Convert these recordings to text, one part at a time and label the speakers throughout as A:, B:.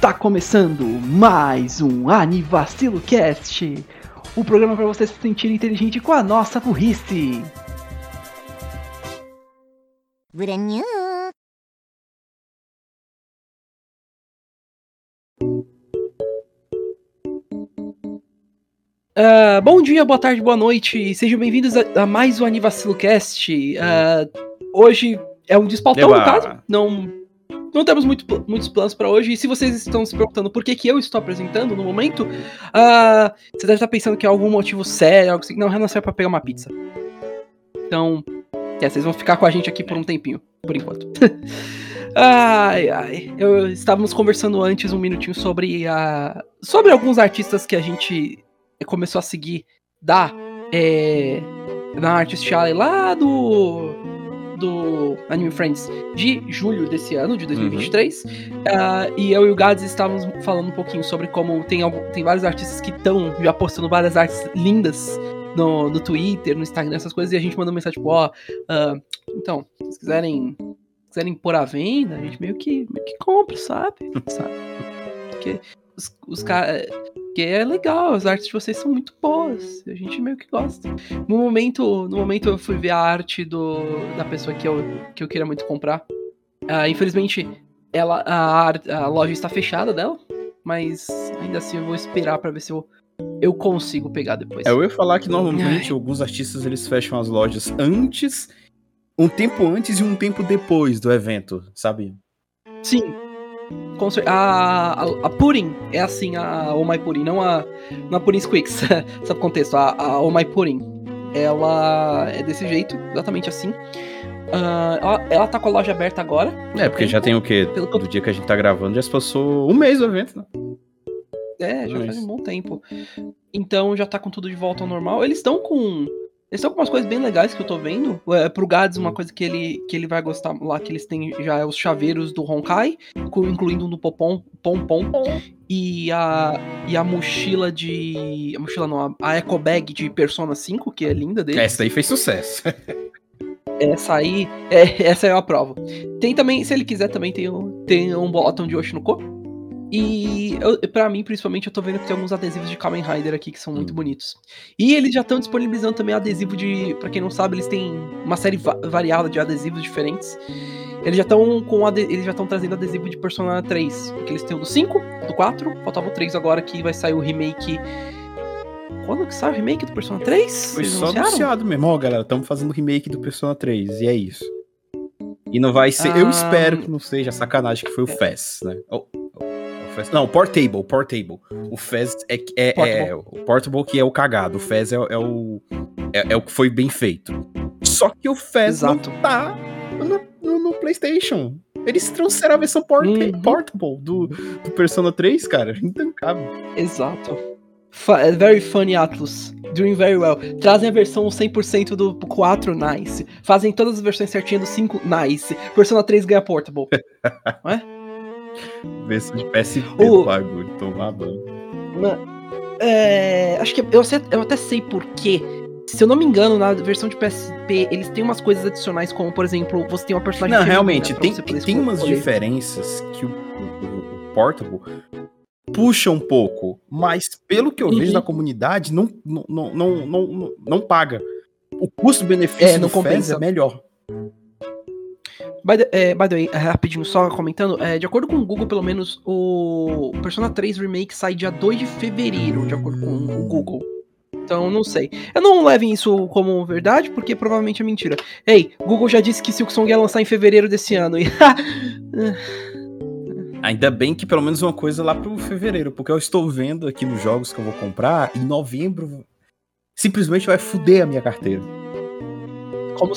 A: Tá começando mais um Anivacilo Cast, o programa para você se sentir inteligente com a nossa burrice. Uh, bom dia, boa tarde, boa noite, sejam bem-vindos a, a, mais um Anivacilo Cast. Uh, hoje é um despaltão, no caso, não não temos muito, muitos planos para hoje. E se vocês estão se perguntando por que, que eu estou apresentando no momento, uh, você deve estar pensando que é algum motivo sério, algo assim. Não, não é para pegar uma pizza. Então, é, vocês vão ficar com a gente aqui por um tempinho, por enquanto. ai, ai. Eu, estávamos conversando antes um minutinho sobre, uh, sobre alguns artistas que a gente começou a seguir da. É, na Artist Alley lá do do Anime Friends de julho desse ano, de 2023. Uhum. Uh, e eu e o Gads estávamos falando um pouquinho sobre como tem, algum, tem vários artistas que estão já postando várias artes lindas no, no Twitter, no Instagram, essas coisas, e a gente mandou mensagem tipo, ó, oh, uh, então, se vocês quiserem, quiserem pôr à venda, a gente meio que, meio que compra, sabe? sabe? Porque os, os caras que é legal, as artes de vocês são muito boas. A gente meio que gosta. No momento, no momento eu fui ver a arte do, da pessoa que eu, que eu queria muito comprar. Uh, infelizmente, ela, a, a loja está fechada dela. Mas ainda assim eu vou esperar para ver se eu, eu consigo pegar depois.
B: É, eu ia falar que normalmente Ai. alguns artistas eles fecham as lojas antes, um tempo antes e um tempo depois do evento, sabe?
A: Sim, a, a, a Purim é assim, a Oh My Purim, não a, não a Purim Squeaks, sabe o contexto? A, a Oh My Purim, ela é desse jeito, exatamente assim. Uh, ela, ela tá com a loja aberta agora.
B: É, porque tempo, já tem o quê? Pelo... Do dia que a gente tá gravando, já se passou um mês o evento, né?
A: É, já faz um bom tempo. Então já tá com tudo de volta ao normal. Eles estão com eles estão com umas coisas bem legais que eu tô vendo. É, pro Gads, uma coisa que ele, que ele vai gostar lá, que eles têm já é os chaveiros do Honkai, incluindo um do Popom, Pom Pom, e a, e a mochila de. A mochila não, a Eco Bag de Persona 5, que é linda dele.
B: Essa aí fez sucesso.
A: essa aí, é, essa é a prova. Tem também, se ele quiser, também tem, tem um botão de Oshinoko e para mim, principalmente, eu tô vendo que tem alguns adesivos de Kamen Rider aqui que são muito hum. bonitos. E eles já estão disponibilizando também adesivo de. para quem não sabe, eles têm uma série va variada de adesivos diferentes. Eles já estão com eles já estão trazendo adesivo de Persona 3, porque eles têm o do 5, do 4, faltava o 3 agora que vai sair o remake. Quando que sai o remake do Persona 3?
B: Foi só anunciado mesmo, ó, galera, estamos fazendo o remake do Persona 3 e é isso. E não vai ser, ah, eu espero que não seja sacanagem que foi o. FES, né? Oh, Fez. Não, Portable, Portable. O Fez é, é, é, o Portable que é o cagado. O Fez é, é o é, é, o que foi bem feito. Só que o Fez Exato. não tá no, no, no, PlayStation. Eles trouxeram a versão port uhum. Portable do, do Persona 3, cara. Intancável.
A: Exato. É very funny, Atlas. Doing very well. Trazem a versão 100% do 4, nice. Fazem todas as versões certinhas do 5, nice. Persona 3 ganha Portable. Não é?
B: Versão de PSP o... bagulho, tomar banho.
A: É, acho que eu, sei, eu até sei porquê. Se eu não me engano, na versão de PSP, eles têm umas coisas adicionais, como, por exemplo, você tem uma personagem.
B: Não, realmente, tem, tem umas diferenças que o, o, o Portable puxa um pouco, mas pelo que eu uhum. vejo da comunidade, não, não, não, não, não, não paga. O custo-benefício é, não compensa. é melhor.
A: By the, é, by the way, é, rapidinho, só comentando, é, de acordo com o Google, pelo menos, o Persona 3 Remake sai dia 2 de fevereiro, de acordo com o Google. Então, não sei. Eu não levem isso como verdade, porque provavelmente é mentira. Ei, Google já disse que Silk Song ia lançar em fevereiro desse ano. E...
B: Ainda bem que pelo menos uma coisa lá pro fevereiro, porque eu estou vendo aqui nos jogos que eu vou comprar, em novembro simplesmente vai foder a minha carteira.
A: Como,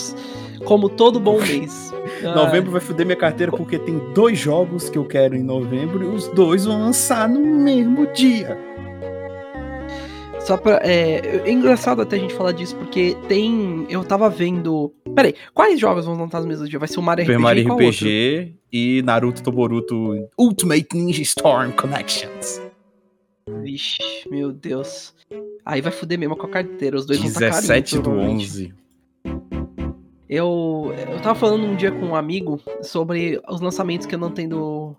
A: como todo bom mês.
B: novembro vai foder minha carteira porque tem dois jogos que eu quero em novembro e os dois vão lançar no mesmo dia.
A: Só pra. É, é engraçado até a gente falar disso, porque tem. Eu tava vendo. Peraí, quais jogos vão lançar no mesmo dia? Vai ser o Mario
B: Super RPG, Mario RPG e Naruto Toboruto Ultimate Ninja Storm Connections.
A: Vixe, meu Deus. Aí vai foder mesmo com a carteira. Os dois
B: 17 vão estar do 11.
A: Eu, eu tava falando um dia com um amigo sobre os lançamentos que eu não tendo.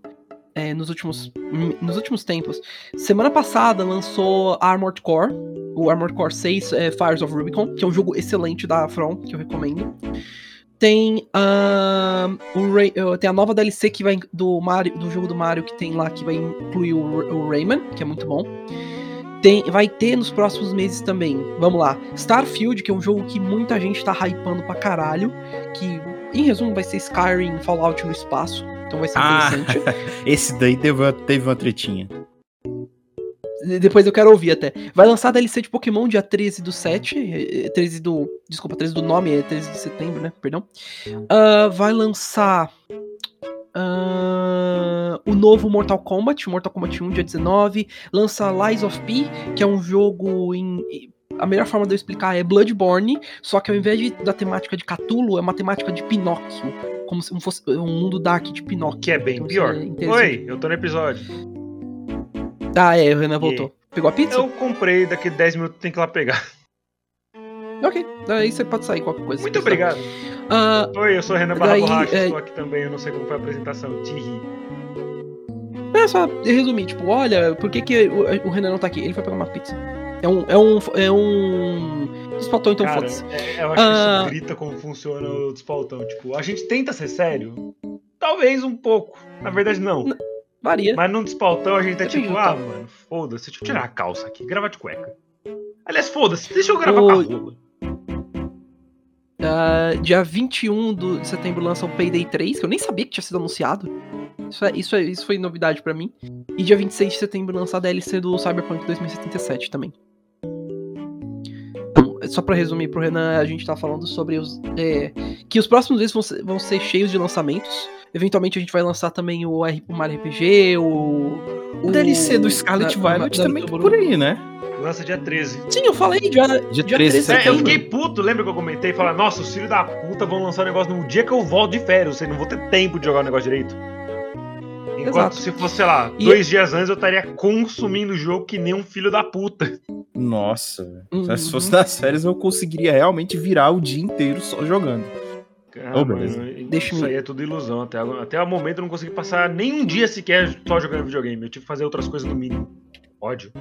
A: é, nos, últimos, nos últimos tempos. Semana passada lançou Armored Core, o Armored Core 6 é, Fires of Rubicon, que é um jogo excelente da From, que eu recomendo. Tem, uh, o Ray, tem a nova DLC que vai do Mario, do jogo do Mario que tem lá que vai incluir o, o Rayman, que é muito bom. Tem, vai ter nos próximos meses também. Vamos lá. Starfield, que é um jogo que muita gente tá hypando pra caralho. Que, em resumo, vai ser Skyrim Fallout no espaço. Então vai ser ah, interessante.
B: Esse daí teve, teve uma tretinha.
A: Depois eu quero ouvir até. Vai lançar a DLC de Pokémon dia 13 do 7. 13 do. Desculpa, 13 do nome, é 13 de setembro, né? Perdão. Uh, vai lançar. Uh, o novo Mortal Kombat, Mortal Kombat 1, dia 19. Lança Lies of P, que é um jogo em. A melhor forma de eu explicar é Bloodborne, só que ao invés de, da temática de Cthulhu, é uma temática de Pinóquio. Como se fosse um mundo dark de Pinóquio.
C: Que é bem então, pior. É Oi, eu tô no episódio.
A: Ah, é, o Renan voltou. E... Pegou a pizza?
C: Eu comprei, daqui 10 minutos tem que ir lá pegar.
A: Ok, daí você pode sair qualquer coisa.
C: Muito obrigado. Uh, Oi, eu sou Renan Barra daí, Borracha, é... estou aqui também, eu não sei como foi a apresentação, te ri.
A: É só resumir, tipo, olha, por que, que o, o Renan não tá aqui? Ele foi pegar uma pizza. É um. É um. É um. Despaltão, então foda-se.
C: É, eu acho uh... que isso ah, grita como funciona o despaltão. Tipo, a gente tenta ser sério? Talvez um pouco. Na verdade, não.
A: Varia.
C: Mas num despaltão a gente tá tipo, ah, mano, foda-se, deixa eu tirar a calça aqui, gravar de cueca. Aliás, foda-se, deixa eu gravar o... com a rola.
A: Uh, dia 21 de setembro lança o Payday 3, que eu nem sabia que tinha sido anunciado. Isso, é, isso, é, isso foi novidade para mim. E dia 26 de setembro lança a DLC do Cyberpunk 2077 também. Então, só para resumir pro Renan, a gente tá falando sobre os. É, que os próximos meses vão ser, vão ser cheios de lançamentos. Eventualmente a gente vai lançar também o, o Mario RPG, o.
B: O DLC do Scarlet Violet também tá por aí, né?
C: Lança dia 13.
A: Sim, eu falei dia,
C: dia, dia 13. 13 é, eu fiquei puto, lembra que eu comentei? Falar, nossa, os filhos da puta vão lançar o um negócio no dia que eu volto de férias, eu não vou ter tempo de jogar o negócio direito. Enquanto Exato. se fosse, sei lá, e... dois dias antes eu estaria consumindo o jogo que nem um filho da puta.
B: Nossa, uhum. se fosse das férias eu conseguiria realmente virar o dia inteiro só jogando.
C: Oh. Mano, Deixa isso aí é tudo ilusão. Até, até o momento eu não consegui passar nem um dia sequer só jogando videogame. Eu tive que fazer outras coisas no mínimo. Ódio.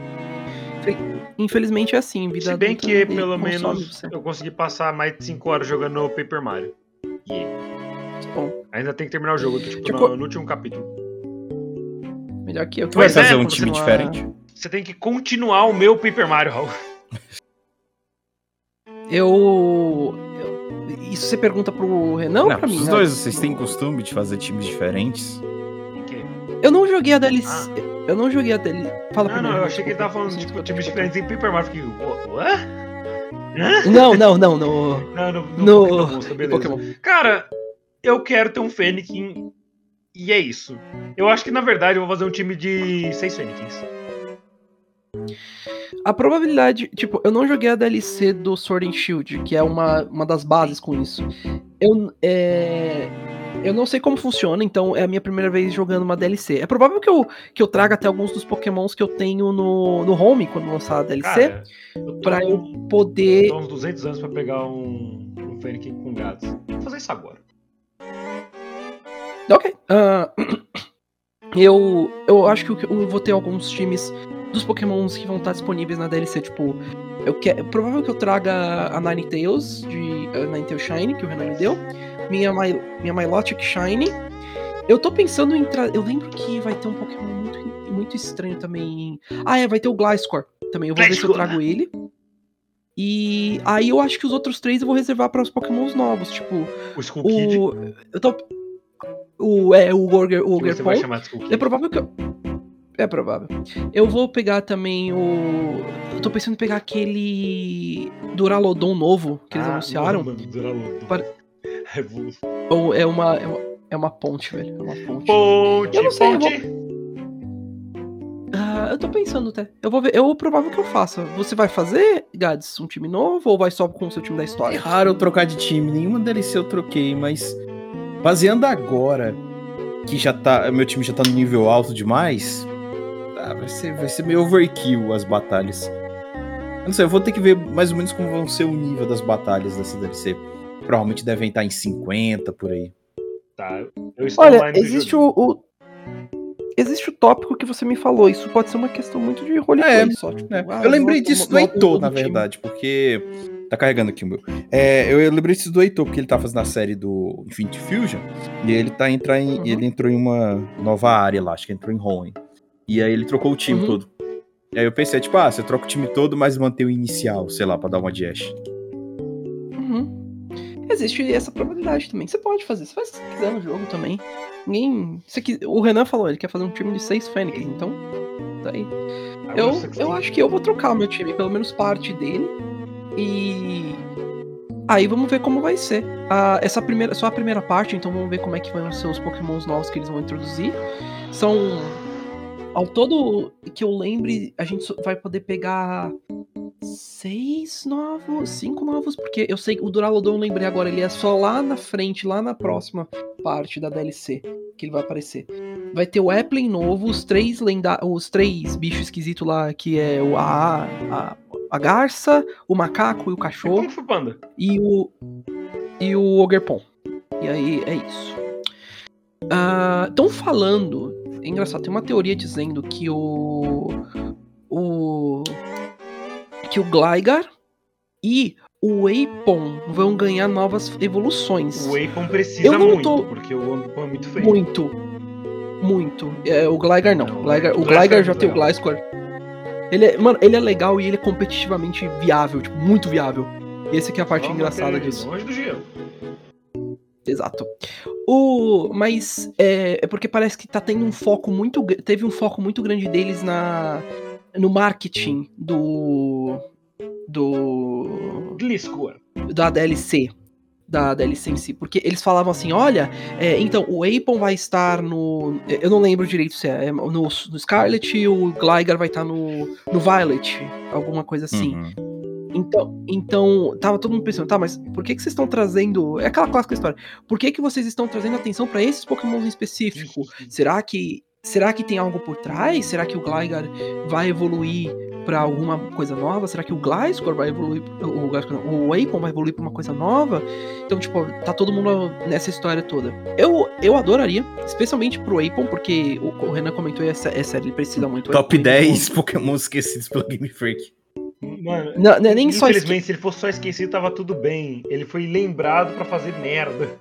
A: Infelizmente é assim, vida
C: Se bem que pelo menos você. eu consegui passar mais de 5 horas jogando Paper Mario. Yeah. Bom. Ainda tem que terminar o jogo, tipo, tipo... No, no, último capítulo.
A: Melhor que eu.
B: Tu vai fazer é, um time diferente?
C: Você tem que continuar o meu Paper Mario, Raul.
A: Eu... Isso você pergunta pro Renan não, ou pra mim?
B: Os dois, vocês têm costume de fazer times diferentes?
A: Eu não joguei a DLC. Ah. Eu não joguei a DLC.
C: Fala não, não, eu achei que ele tava falando tipo, times diferentes em Paper Mario. Fiquei, ué?
A: Não, não, não, no. Não, no, no, no Pokémon,
C: Pokémon. Cara, eu quero ter um Fênix e é isso. Eu acho que na verdade eu vou fazer um time de seis Fênix.
A: A probabilidade, tipo, eu não joguei a DLC do Sword and Shield, que é uma, uma das bases com isso. Eu, é, eu não sei como funciona, então é a minha primeira vez jogando uma DLC. É provável que eu, que eu traga até alguns dos pokémons que eu tenho no, no home quando lançar a DLC. Cara, eu pra eu poder.
C: Eu uns 200 anos pra pegar um, um Fênix com gatos. Vou fazer isso agora.
A: Ok. Uh, eu, eu acho que eu vou ter alguns times dos pokémons que vão estar disponíveis na DLC. Tipo, eu quero, é provável que eu traga a Ninetales, de uh, Ninetales Shine, que o Renan me deu minha, My, minha Milotic Shine. Eu tô pensando em. Tra... Eu lembro que vai ter um Pokémon muito, muito estranho também. Ah, é, vai ter o Gliscor também. Eu vou ver se eu trago ele. E aí eu acho que os outros três eu vou reservar para os Pokémons novos, tipo.
C: O Skull Kid.
A: Eu tô. O, é, o Orger, o Orger É provável que eu. É provável. Eu vou pegar também o. Eu tô pensando em pegar aquele. Duralodon novo que eles ah, anunciaram. Mano, Duralodon. Para... Ou é uma, é uma, é uma ponte, velho. É uma ponte.
C: Ponte, eu não sei, ponte.
A: Eu, vou... ah, eu tô pensando até. Eu vou ver. Eu provável que eu faça. Você vai fazer, Gads, um time novo ou vai só com o seu time da história?
B: É raro eu trocar de time. Nenhuma DLC eu troquei, mas baseando agora que já tá. Meu time já tá no nível alto demais. Ah, vai, ser, vai ser meio overkill as batalhas. Eu não sei, eu vou ter que ver mais ou menos como vão ser o nível das batalhas dessa DLC provavelmente devem estar em 50 por aí.
C: Tá, eu
A: estou Olha, existe o, o, existe o tópico que você me falou. Isso pode ser uma questão muito de roleplay
B: é,
A: só. Tipo,
B: é. ah, eu lembrei disso do Heitor, na verdade, porque. Tá carregando aqui o meu. É, eu, eu lembrei disso do Heitor, porque ele tá fazendo a série do Infinity Fusion. E ele tá entra em, uhum. ele entrou em uma nova área lá, acho que entrou em Hoenn. E aí ele trocou o time uhum. todo. E aí eu pensei, tipo, ah, você troca o time todo, mas mantém o inicial, sei lá, pra dar uma de Ash.
A: Uhum. Existe essa probabilidade também. Você pode fazer, você faz se quiser no jogo também. Ninguém. Aqui, o Renan falou, ele quer fazer um time de seis Fênix, então. Tá aí. Eu, eu acho que eu vou trocar o meu time, pelo menos parte dele. E. Aí vamos ver como vai ser. Ah, essa primeira, só a primeira parte, então vamos ver como é que vão ser os pokémons novos que eles vão introduzir. São. Ao todo que eu lembre, a gente vai poder pegar seis novos, cinco novos, porque eu sei que o Duraludon, lembrei agora, ele é só lá na frente, lá na próxima parte da DLC que ele vai aparecer. Vai ter o Applin novo, os três lenda os três bichos esquisitos lá, que é o a, a, a garça, o macaco e o cachorro.
C: E, Panda?
A: e o e o Ogerpon. E aí é isso. Estão uh, falando, é engraçado, tem uma teoria dizendo que o o que o Gligar e o Apon vão ganhar novas evoluções.
C: O Apon precisa muito, tô... porque o Apon é muito feio.
A: Muito. Muito. É, o Gligar não. não o Gligar, o Gligar já é tem o Gliscor. Ele é, mano, ele é legal e ele é competitivamente viável, tipo, muito viável. E essa aqui é a parte Vamos engraçada disso.
C: Longe do gelo.
A: Exato. O, mas é, é, porque parece que tá tendo um foco muito. Teve um foco muito grande deles na no marketing do. do.
C: Gliscor.
A: Da DLC. Da DLC em si. Porque eles falavam assim: olha, é, então o Apon vai estar no. Eu não lembro direito se é. é no, no Scarlet e o Gligar vai estar no, no Violet. Alguma coisa assim. Uhum. Então, então, tava todo mundo pensando, tá, mas por que que vocês estão trazendo. É aquela clássica história. Por que que vocês estão trazendo atenção para esses Pokémon em específico? Será que Será que tem algo por trás? Será que o Gligar vai evoluir para alguma coisa nova? Será que o Gliscor vai evoluir, o, o Apon vai evoluir para uma coisa nova? Então, tipo, tá todo mundo nessa história toda. Eu, eu adoraria, especialmente pro Apon, porque o, o Renan comentou e é, sério, ele precisa muito.
B: Top 10 Pokémon esquecidos pelo Game Freak.
C: Mano, não, não é nem só infelizmente, se ele fosse só esquecido, tava tudo bem. Ele foi lembrado para fazer merda.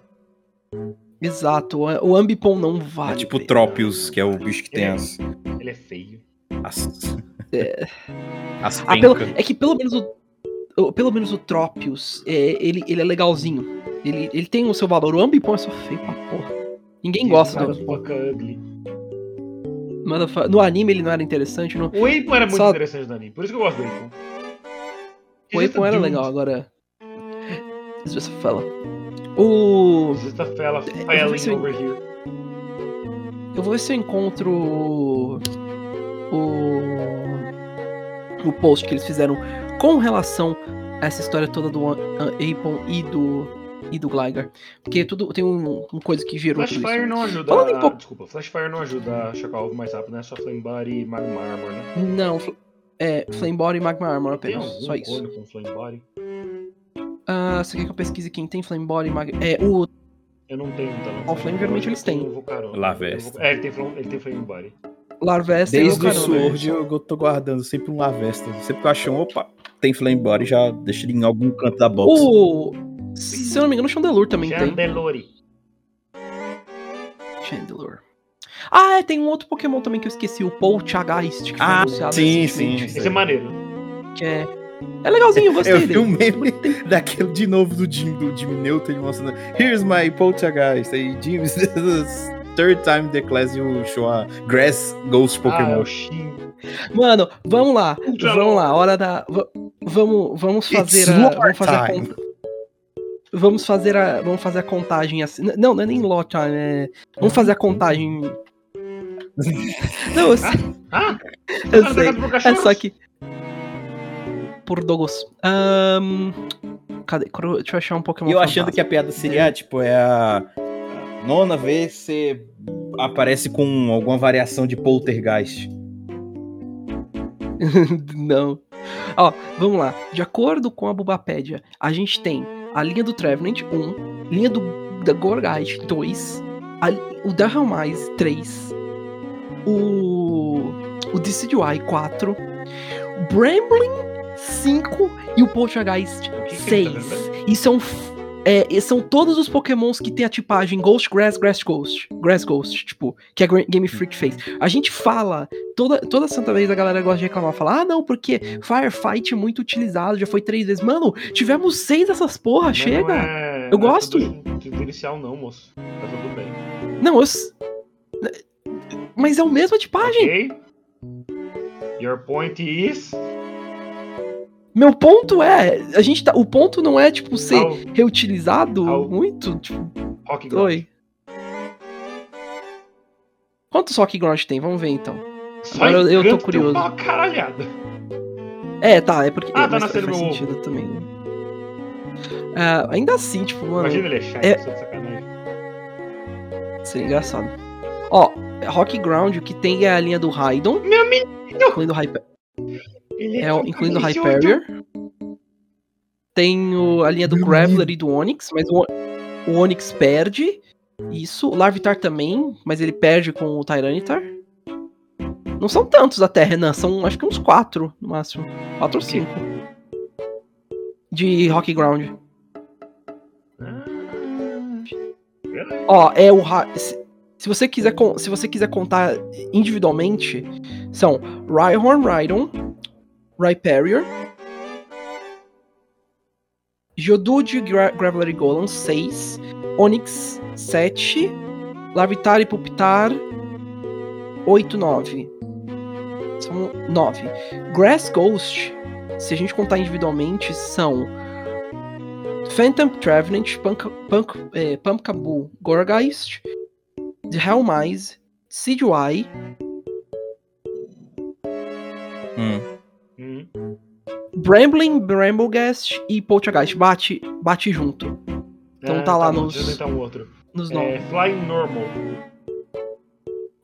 A: Exato, o Ambipom não vale.
B: É tipo o Tropius, que é o bicho que tem
C: ele,
B: as.
C: Ele é feio.
B: As. É,
A: as ah, pelo, é que pelo menos o. Pelo menos o Tropius, é, ele, ele é legalzinho. Ele, ele tem o seu valor. O Ambipom é só feio pra porra. Ninguém gosta do No anime ele não era interessante. No...
C: O Apon era muito só... interessante no anime, por isso que eu gosto do Apon.
A: O Apon era legal, agora. Vezes fala. O.
C: fella failing over here.
A: Eu vou ver se eu encontro o. O post que eles fizeram com relação a essa história toda do Apon e do. E do Gligar. Porque tudo tem um, uma coisa que gerou.
C: Flashfire não ajuda. A, pouco... Desculpa, Flashfire não ajuda a chocar o ovo mais rápido, né? Só Flame Body e Magma Armor, né?
A: Não, é Flame Body e Magma Armor apenas. Só isso.
C: Com Flame Body?
A: Uh, você quer que eu pesquise quem tem Flame Body? Mag... É, o.
C: Eu não tenho,
A: então. O Flame geralmente eles têm.
B: Lavesta.
C: É, ele tem, ele tem Flame Body.
A: Larvesta
B: Desde o Sword eu tô guardando sempre um Lavesta. Sempre que eu acho um, opa, tem Flame Body, já deixa ele em algum canto da box.
A: O. Se eu não me engano, o Chandelure também
C: Chandelure.
A: tem. Chandelure. Ah, é, tem um outro Pokémon também que eu esqueci, o Poltergeist,
B: ah, sim, sim.
C: Esse é maneiro.
A: Que é é legalzinho, eu gostei
B: eu
A: dele.
B: Eu vi um meme daquele de novo do Jim, do Jim Newton mostrando Here's my poltergeist. Aí, Jim, this is the third time the class you show a grass ghost ah, Pokémon.
A: Ah, Mano, vamos lá. Vamos lá, hora da. Vamos, vamos fazer a. Vamos fazer a conta. Vamos fazer a. Vamos fazer a contagem assim. Não, não é nem lot time, é. Vamos fazer a contagem. não, eu sei. Ah, ah, eu sei. É só que por Dogos. Um, cadê? Deixa eu achar um Pokémon.
B: Eu achando que a piada seria, é. tipo, é a nona vez você aparece com alguma variação de poltergeist.
A: Não. Ó, vamos lá. De acordo com a Bubapédia, a gente tem a linha do Trevenant 1, linha do da Gorgeist 2, a, o Helmais 3, o, o Decidueye 4, o Brambling 5 e o Poltergeist 6. E são é, são todos os pokémons que tem a tipagem Ghost, Grass, Grass Ghost. Grass Ghost, tipo, que a Game Freak fez. A gente fala, toda, toda santa vez a galera gosta de reclamar, falar, ah, não, porque Firefight é muito utilizado, já foi três vezes. Mano, tivemos seis dessas porra, Mas chega. É, eu gosto. Não
C: é inicial, não, moço. Tá tudo bem.
A: Não, eu. Mas é o mesmo tipagem.
C: Ok. Your point is.
A: Meu ponto é, a gente tá, o ponto não é tipo ser Ao... reutilizado Ao... muito, tipo,
C: Rock
A: Oi. Quantos Rock Ground tem? Vamos ver então.
C: Só Agora eu, eu tô curioso. Uma caralhada.
A: É, tá, é porque
C: ah, é, tá
A: nascendo
C: faz
A: sentido também. Uh, ainda assim, tipo, mano.
C: Imagina ele é chato, é... de sacanagem.
A: Seria engraçado. Ó, Rock Ground, o que tem é a linha do Raidon.
C: Meu menino!
A: Incluindo o Hyper. É, é incluindo o Hyperior. Tem o, a linha do Graveler e do Onix, mas o, o Onix perde. Isso. O Larvitar também, mas ele perde com o Tyranitar. Não são tantos até, Renan. São acho que uns quatro no máximo. Quatro ou cinco. De Rocky Ground. Ah, Ó, é o. Se você quiser, se você quiser contar individualmente, são Rhyhorn Rhydon, Rhyperior, Geodude Gra Graveler Golem 6, Onix 7, Larvitar e Pupitar 8, 9. São 9. Grass Ghost, se a gente contar individualmente, são Phantom Trevenant, Punk, Punk, eh, Pumpkaboo Gorgeist, The Hellmise, Sidwai. Hum. Brambling, Bramblegast e Poltergeist. Bate, bate junto. Então é, tá lá tá nos. Deixa eu
C: tentar um outro.
A: Nos
C: é, nomes. Flying Normal.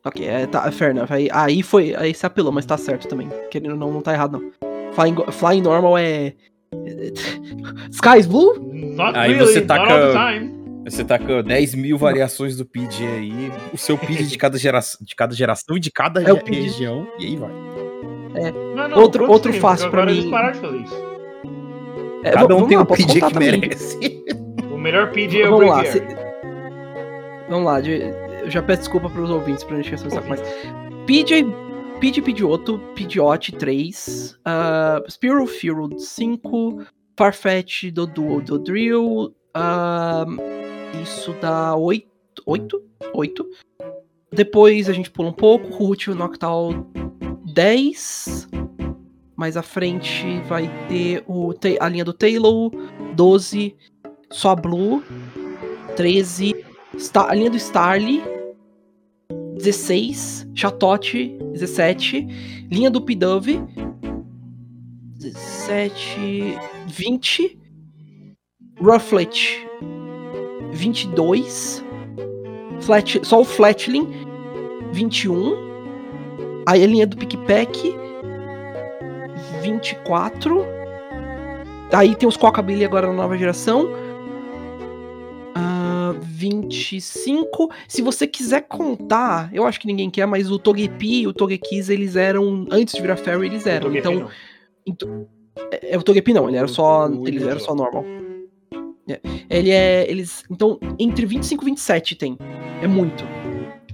A: Ok, é, tá, é fair enough. Aí, aí foi. Aí se apelou, mas tá certo também. Querendo não, não tá errado, não. Flying, Flying Normal é. Sky's Blue?
B: Not aí really, você taca. Você tá com 10 mil variações do PID aí, o seu PID de cada, gera, de cada geração e de cada é região, e aí vai.
A: É. Não, não, outro outro fácil pra mim.
C: parar de fazer isso.
B: É, Cada um tem lá, um PJ que merece.
C: O melhor PJ é o Vamos lá, se...
A: Vamos lá, eu já peço desculpa pros ouvintes pra gente pensar mais. PJ, PJ Pidgeotto, Pidgeot 3, uh, Spearow Fearow 5, Farfetch Doduo Dodrill, uh, isso dá 8, 8? 8. Depois a gente pula um pouco, Root, Noctowl 10. Mais à frente vai ter o, a linha do Taylor, 12. Só Blue, 13. Star, a linha do Starly, 16. Chatote, 17. Linha do Pidove, 17. 20. Rufflet, 22. Flat, só o Flatling, 21. Aí a linha do PicPack, 24. Aí tem os Cocabilly agora na nova geração. Uh, 25. Se você quiser contar, eu acho que ninguém quer, mas o Togepi e o Togekiss, eles eram. Antes de virar Fairy, eles eram. Então. então é, é, o Togepi não, ele era só. Eles eram só normal. É, ele é. Eles. Então, entre 25 e 27 tem. É muito.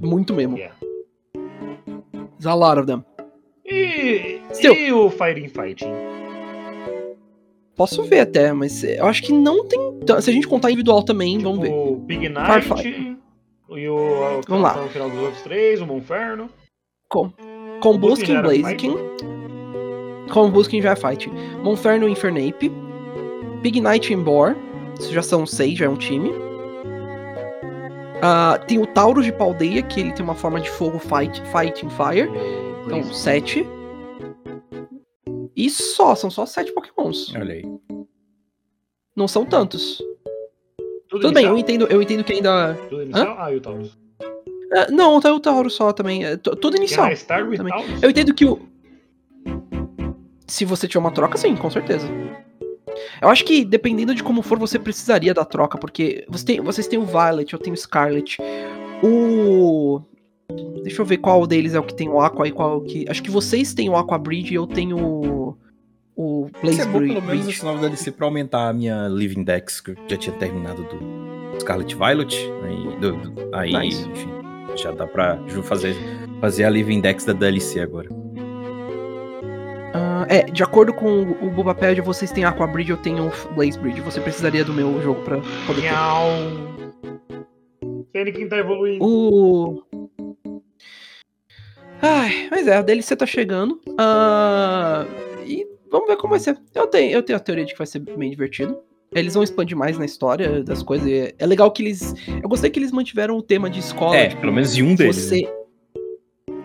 A: Muito mesmo. Yeah. There's a lot of them.
C: E, e o Fighting Fighting?
A: Posso ver até, mas eu acho que não tem. Se a gente contar individual também, tipo, vamos ver.
C: O Big Knight e o.
A: Vamos lá.
C: No final dos outros três, o Monferno.
A: Com, com Busking Blaziken. Com Busking já é Fight. Monferno Infernape. Big Knight e Embor. Isso já são seis, já é um time. Uh, tem o Taurus de Paldeia, que ele tem uma forma de fogo fight, fighting fire. Então, Isso. sete. E só, são só sete pokémons.
B: Olha aí.
A: Não são tantos. Tudo, Tudo bem, eu entendo, eu entendo que ainda.
C: Tudo inicial? Hã? Ah, e o Taurus.
A: Uh, não, tá o Taurus só também. É, tudo inicial. também. Eu entendo que o. Se você tiver uma troca, sim, com certeza. Eu acho que dependendo de como for, você precisaria da troca, porque você tem, vocês têm o Violet, eu tenho o Scarlet. O. Deixa eu ver qual deles é o que tem o Aqua e qual é o que. Acho que vocês têm o Aqua Bridge e eu tenho o. O
B: Blaze é bom, pelo menos esse nome DLC pra aumentar a minha Living Dex, que eu já tinha terminado do Scarlet Violet. Aí, do, do, aí nice. enfim, já dá pra fazer, fazer a Living Dex da DLC agora.
A: Uh, é, de acordo com o Bubaped, vocês têm Aqua Bridge, eu tenho Blaze Bridge. Você precisaria do meu jogo pra poder
C: ter. quem tá evoluindo.
A: O... Ai, mas é, a DLC tá chegando. Uh, e vamos ver como vai ser. Eu tenho, eu tenho a teoria de que vai ser bem divertido. Eles vão expandir mais na história das coisas. É legal que eles. Eu gostei que eles mantiveram o tema de escola.
B: É, tipo, pelo menos em um deles. Você... Né?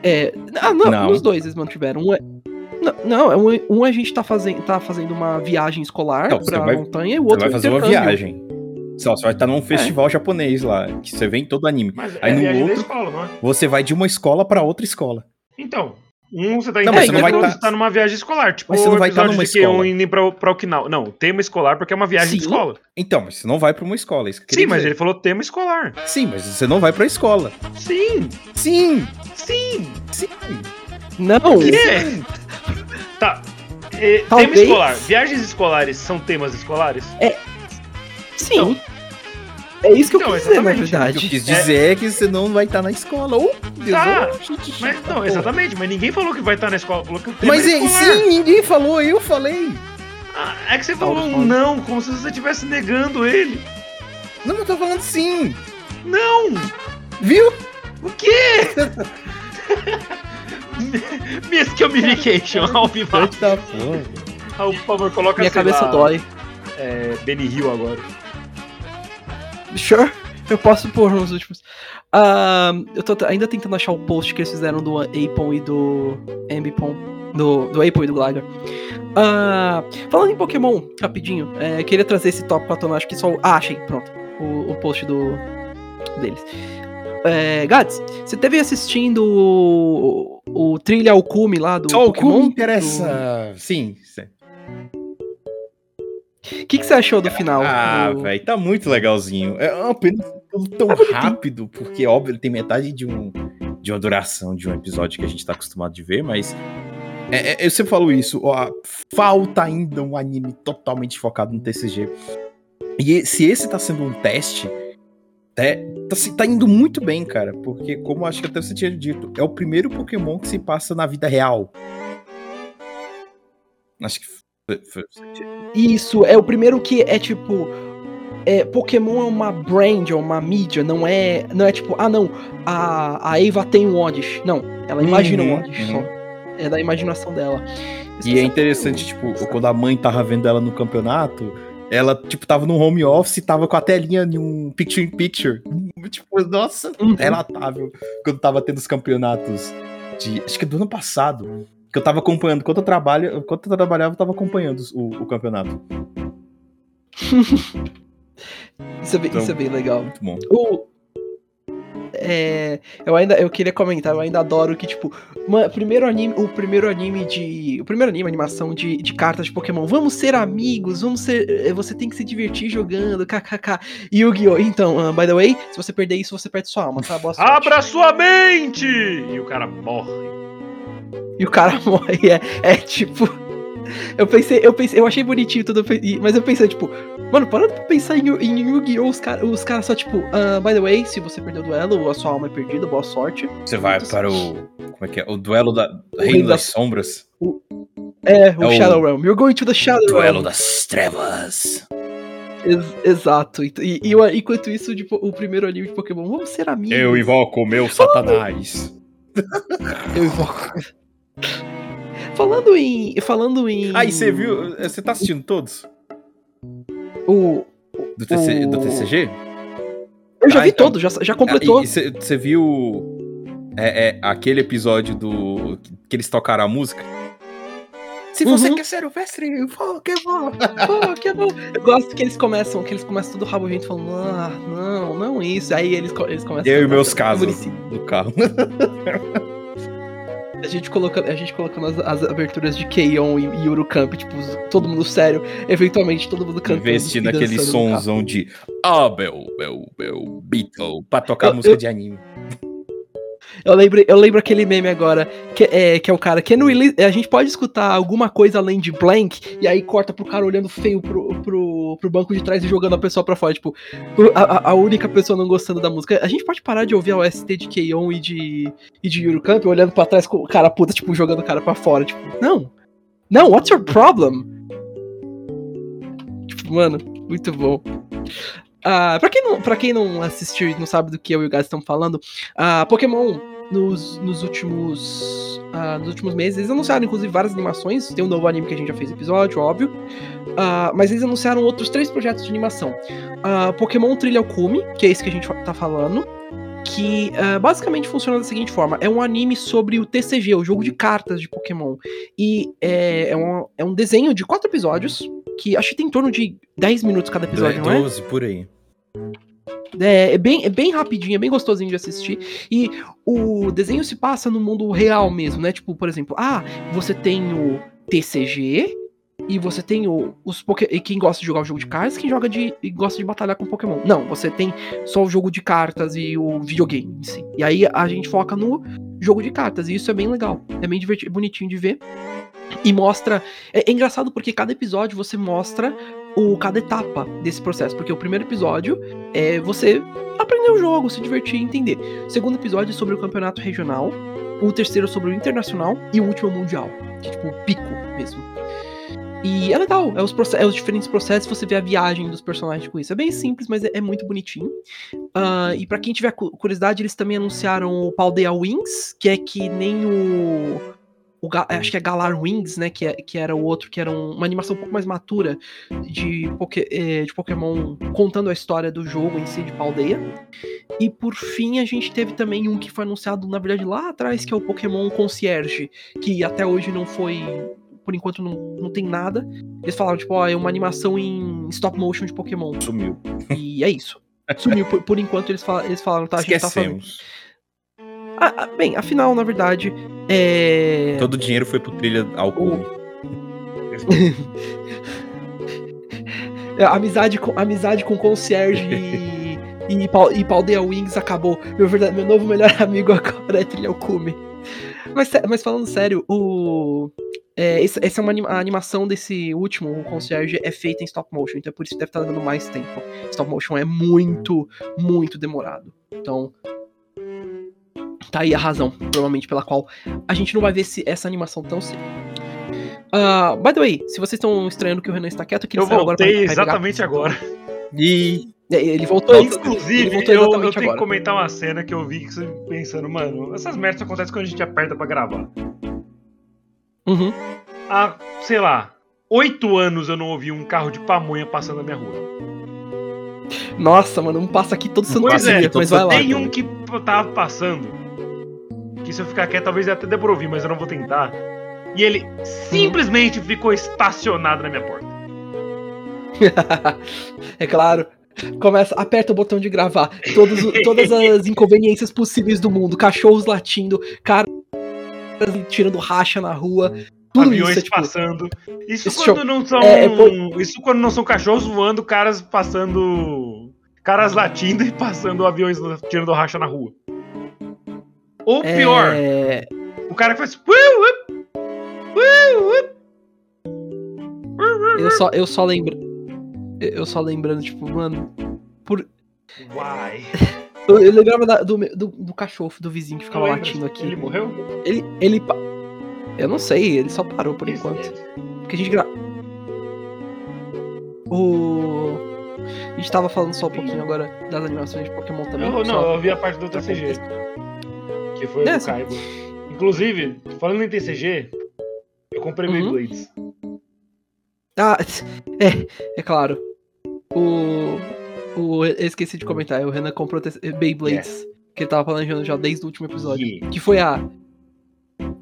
A: É. Ah, não, não, nos dois eles mantiveram. Um é. Não, não, é um, um a gente tá fazendo, tá fazendo uma viagem escolar não, pra vai, montanha e o outro
B: vai fazer uma viagem. Só, você vai estar num é. festival é. japonês lá, que você vê em todo anime. Mas Aí é no outro, escola, é? você vai de uma escola para outra escola.
C: Então, um você tá indo não, você não vai estar tá numa viagem escolar, tipo
B: mas você não vai estar numa escola.
C: indo pra, pra Okinawa. Não, tema escolar porque é uma viagem Sim. de escola.
B: Então, mas você não vai pra uma escola, isso
C: que Sim, dizer. mas ele falou tema escolar.
B: Sim, mas você não vai pra escola.
C: Sim.
B: Sim.
C: Sim.
B: Sim.
A: Não.
C: O quê? Tá. É, tema escolar. Viagens escolares são temas escolares?
A: É. Sim. Então, é isso que então, eu quis dizer, na verdade. O
B: que eu quis dizer é, que você não vai estar na escola. Oh,
C: Deus, tá. oh, mas, não, exatamente, mas ninguém falou que vai estar na escola. Falou que o
B: tema mas é, sim, ninguém falou, eu falei.
C: Ah, é que você falou um não, como se você estivesse negando ele.
B: Não, eu tô falando sim.
C: Não!
B: Viu?
C: O quê? Miss Communication, ao vivo.
B: Tá porra.
C: Ah, por favor, coloca
A: Minha cabeça lá, dói.
C: É, Benny Hill agora.
A: Sure, eu posso pôr nos últimos. Uh, eu tô ainda tentando achar o post que eles fizeram do Apon e do Ambipon. Do, do Apon e do Gligar. Uh, falando em Pokémon, rapidinho, é, queria trazer esse tópico à tona, acho que só. Ah, achei, pronto. O, o post do deles. É, Gads, você teve assistindo o, Trilha ao Cume lá do
B: Só Pokémon? o Cume interessa. Do... Sim, sim.
A: O que, que você achou do final?
B: Ah,
A: do...
B: velho, tá muito legalzinho. É uma pena tão é rápido, porque, óbvio, ele tem metade de, um, de uma duração de um episódio que a gente tá acostumado de ver, mas. É, é, eu sempre falo isso, ó, falta ainda um anime totalmente focado no TCG. E se esse tá sendo um teste, é, tá, tá, indo muito bem, cara, porque, como acho que até você tinha dito, é o primeiro Pokémon que se passa na vida real. Acho que
A: isso, é o primeiro que é tipo. É, Pokémon é uma brand, é uma mídia, não é. Não é tipo, ah não, a, a Eva tem um Oddish. Não, ela imagina uhum, um Oddish uhum. só. É da imaginação dela.
B: Isso e é interessante, tipo, quando a mãe tava vendo ela no campeonato, ela, tipo, tava no home office e tava com a telinha de um picture in picture. Tipo, nossa, uhum. relatável. Quando tava tendo os campeonatos de. Acho que do ano passado que eu tava acompanhando. Enquanto eu, trabalho, enquanto eu trabalhava, eu tava acompanhando o, o campeonato.
A: isso, é bem, então, isso é bem legal.
B: Muito bom.
A: O, é, eu ainda eu queria comentar, eu ainda adoro que, tipo, uma, primeiro anime, o primeiro anime de. O primeiro anime, animação de, de cartas de Pokémon. Vamos ser amigos, vamos ser. Eh, você tem que se divertir jogando, kkk. Yu-Gi-Oh! Então, uh, by the way, se você perder isso, você perde sua alma, tá?
C: Boa sorte. Abra sua mente! E o cara morre
A: e o cara morre. É, é tipo. Eu pensei, eu pensei, eu achei bonitinho tudo, mas eu pensei, tipo, mano, parando pra pensar em, em Yu-Gi-Oh! Os caras cara só, tipo, uh, by the way, se você perdeu o duelo, a sua alma é perdida, boa sorte.
B: Você vai para o. Como é que é? O duelo da o Reino das, das Sombras.
A: O, é, o é Shadow o... Realm. You're going to the Shadow
B: duelo Realm. Duelo das Trevas.
A: Ex exato. E, e, e, enquanto isso, tipo, o primeiro anime de Pokémon, vamos ser amigos.
B: Eu invoco o meu Satanás.
A: eu invoco. Falando em. Falando em.
B: Ah, e você viu? Você tá assistindo todos?
A: O.
B: Do, TC, o... do TCG?
A: Eu já ah, vi então, todo, já, já completou.
B: Você viu é, é, aquele episódio do. que eles tocaram a música?
A: Se você uhum. quer ser o mestre, Pokémon, Pokémon. Eu gosto que eles começam, que eles começam tudo rabo vento falando, ah, não, não isso. Aí eles, eles começam.
B: Eu e meus casos do carro.
A: A gente colocando, a gente colocando as, as aberturas de Keion e, e Urucamp, tipo, todo mundo sério, eventualmente todo mundo cantando.
B: Investindo naquele sonzão de Ah, meu, meu, meu, Beatle, pra tocar eu, música eu, de anime.
A: Eu lembro, eu lembro aquele meme agora, que é, que é o cara, que no, a gente pode escutar alguma coisa além de blank, e aí corta pro cara olhando feio pro, pro, pro banco de trás e jogando a pessoa pra fora, tipo, a, a única pessoa não gostando da música. A gente pode parar de ouvir a OST de Keion e de, e de Yuru Camp olhando pra trás com o cara puta, tipo, jogando o cara pra fora, tipo, não. Não, what's your problem? Tipo, mano, muito bom. Uh, pra, quem não, pra quem não assistiu e não sabe do que eu e o Gás estão falando, uh, Pokémon nos, nos últimos. Uh, nos últimos meses, eles anunciaram inclusive várias animações. Tem um novo anime que a gente já fez episódio, óbvio. Uh, mas eles anunciaram outros três projetos de animação. Pokémon Trilha Kumi, que é esse que a gente tá falando. Que basicamente funciona da seguinte forma: é um anime sobre o TCG, o jogo de cartas de Pokémon. E é, é, um, é um desenho de quatro episódios que acho que tem em torno de 10 minutos cada episódio, 12, não é? 12,
B: por aí.
A: É, é, bem, é bem rapidinho, é bem gostosinho de assistir. E o desenho se passa no mundo real mesmo, né? Tipo, por exemplo, ah, você tem o TCG e você tem o, os Pokémon. Quem gosta de jogar o jogo de cartas, quem joga de. e gosta de batalhar com Pokémon. Não, você tem só o jogo de cartas e o videogame em si. E aí a gente foca no jogo de cartas. E isso é bem legal. É bem divertido, bonitinho de ver. E mostra. É, é, engraçado porque cada episódio você mostra o cada etapa desse processo. Porque o primeiro episódio é você aprender o jogo, se divertir e entender. O segundo episódio é sobre o campeonato regional. O terceiro é sobre o internacional. E o último é o mundial. Que é tipo o pico mesmo. E é legal, é os, é os, diferentes processos, você vê a viagem dos personagens com isso. É bem simples, mas é, é muito bonitinho. Uh, e para quem tiver curiosidade, eles também anunciaram o Paldea Wings, que é que nem o o, acho que é Galar Wings, né? Que, é, que era o outro, que era um, uma animação um pouco mais matura de, é, de Pokémon contando a história do jogo em si de Paldeia. E por fim, a gente teve também um que foi anunciado, na verdade, lá atrás, que é o Pokémon Concierge, que até hoje não foi. Por enquanto não, não tem nada. Eles falaram, tipo, ó, é uma animação em stop motion de Pokémon.
B: Sumiu.
A: E é isso. Sumiu. Por, por enquanto eles, fal eles falaram, tá, a gente tá falando. Ah, ah, bem, afinal, na verdade, é...
B: Todo o dinheiro foi pro trilha ao cume.
A: amizade com amizade com concierge e, e, e Paldeia Wings acabou. Meu, verdade, meu novo melhor amigo agora é Trilha ao Cume. Mas, mas falando sério, o. É, essa, essa é uma a animação desse último, o Concierge, é feita em stop motion, então é por isso que deve estar levando mais tempo. Stop motion é muito, muito demorado. Então, Tá aí a razão, provavelmente, pela qual a gente não vai ver esse, essa animação tão cedo. Uh, by the way, se vocês estão estranhando que o Renan está quieto, que
C: ele eu voltei agora exatamente agora.
A: E ele voltou.
C: Inclusive, ele voltou eu, eu tenho agora. que comentar uma cena que eu vi que você pensando, mano, essas merdas acontecem quando a gente aperta pra gravar.
A: Uhum.
C: Há, sei lá, oito anos eu não ouvi um carro de pamonha passando na minha rua.
A: Nossa, mano, não passa aqui todo santo
C: pois dia, é, mas vai lá. Tem um que tava passando que se eu ficar quieto, talvez até dê pra ouvir, mas eu não vou tentar. E ele simplesmente ficou estacionado na minha porta.
A: é claro. Começa, aperta o botão de gravar. Todos, todas as inconveniências possíveis do mundo. Cachorros latindo, caras tirando racha na rua. Tudo
C: aviões
A: isso,
C: é, tipo, passando. Isso quando show. não são. É, é. Isso quando não são cachorros voando, caras passando. Caras latindo e passando aviões tirando racha na rua. Ou pior, é... o cara que faz.
A: Eu só, eu só lembro. Eu só lembrando, tipo, mano. Por.
C: Why?
A: Eu, eu lembrava da, do, do, do, cachorro do vizinho que ficava latindo aqui.
C: Ele morreu?
A: Ele. ele Eu não sei, ele só parou por enquanto. Porque a gente gra... O. A gente tava falando só um pouquinho agora das animações de Pokémon também.
C: Eu, não, eu vi a parte do TCG que foi o do Kaiba. Inclusive, falando em TCG, eu comprei uhum. Beyblades.
A: Ah, é, é claro. O, o. Eu esqueci de comentar, o Renan comprou Beyblades, que ele tava planejando já desde o último episódio. Yeah. Que foi a.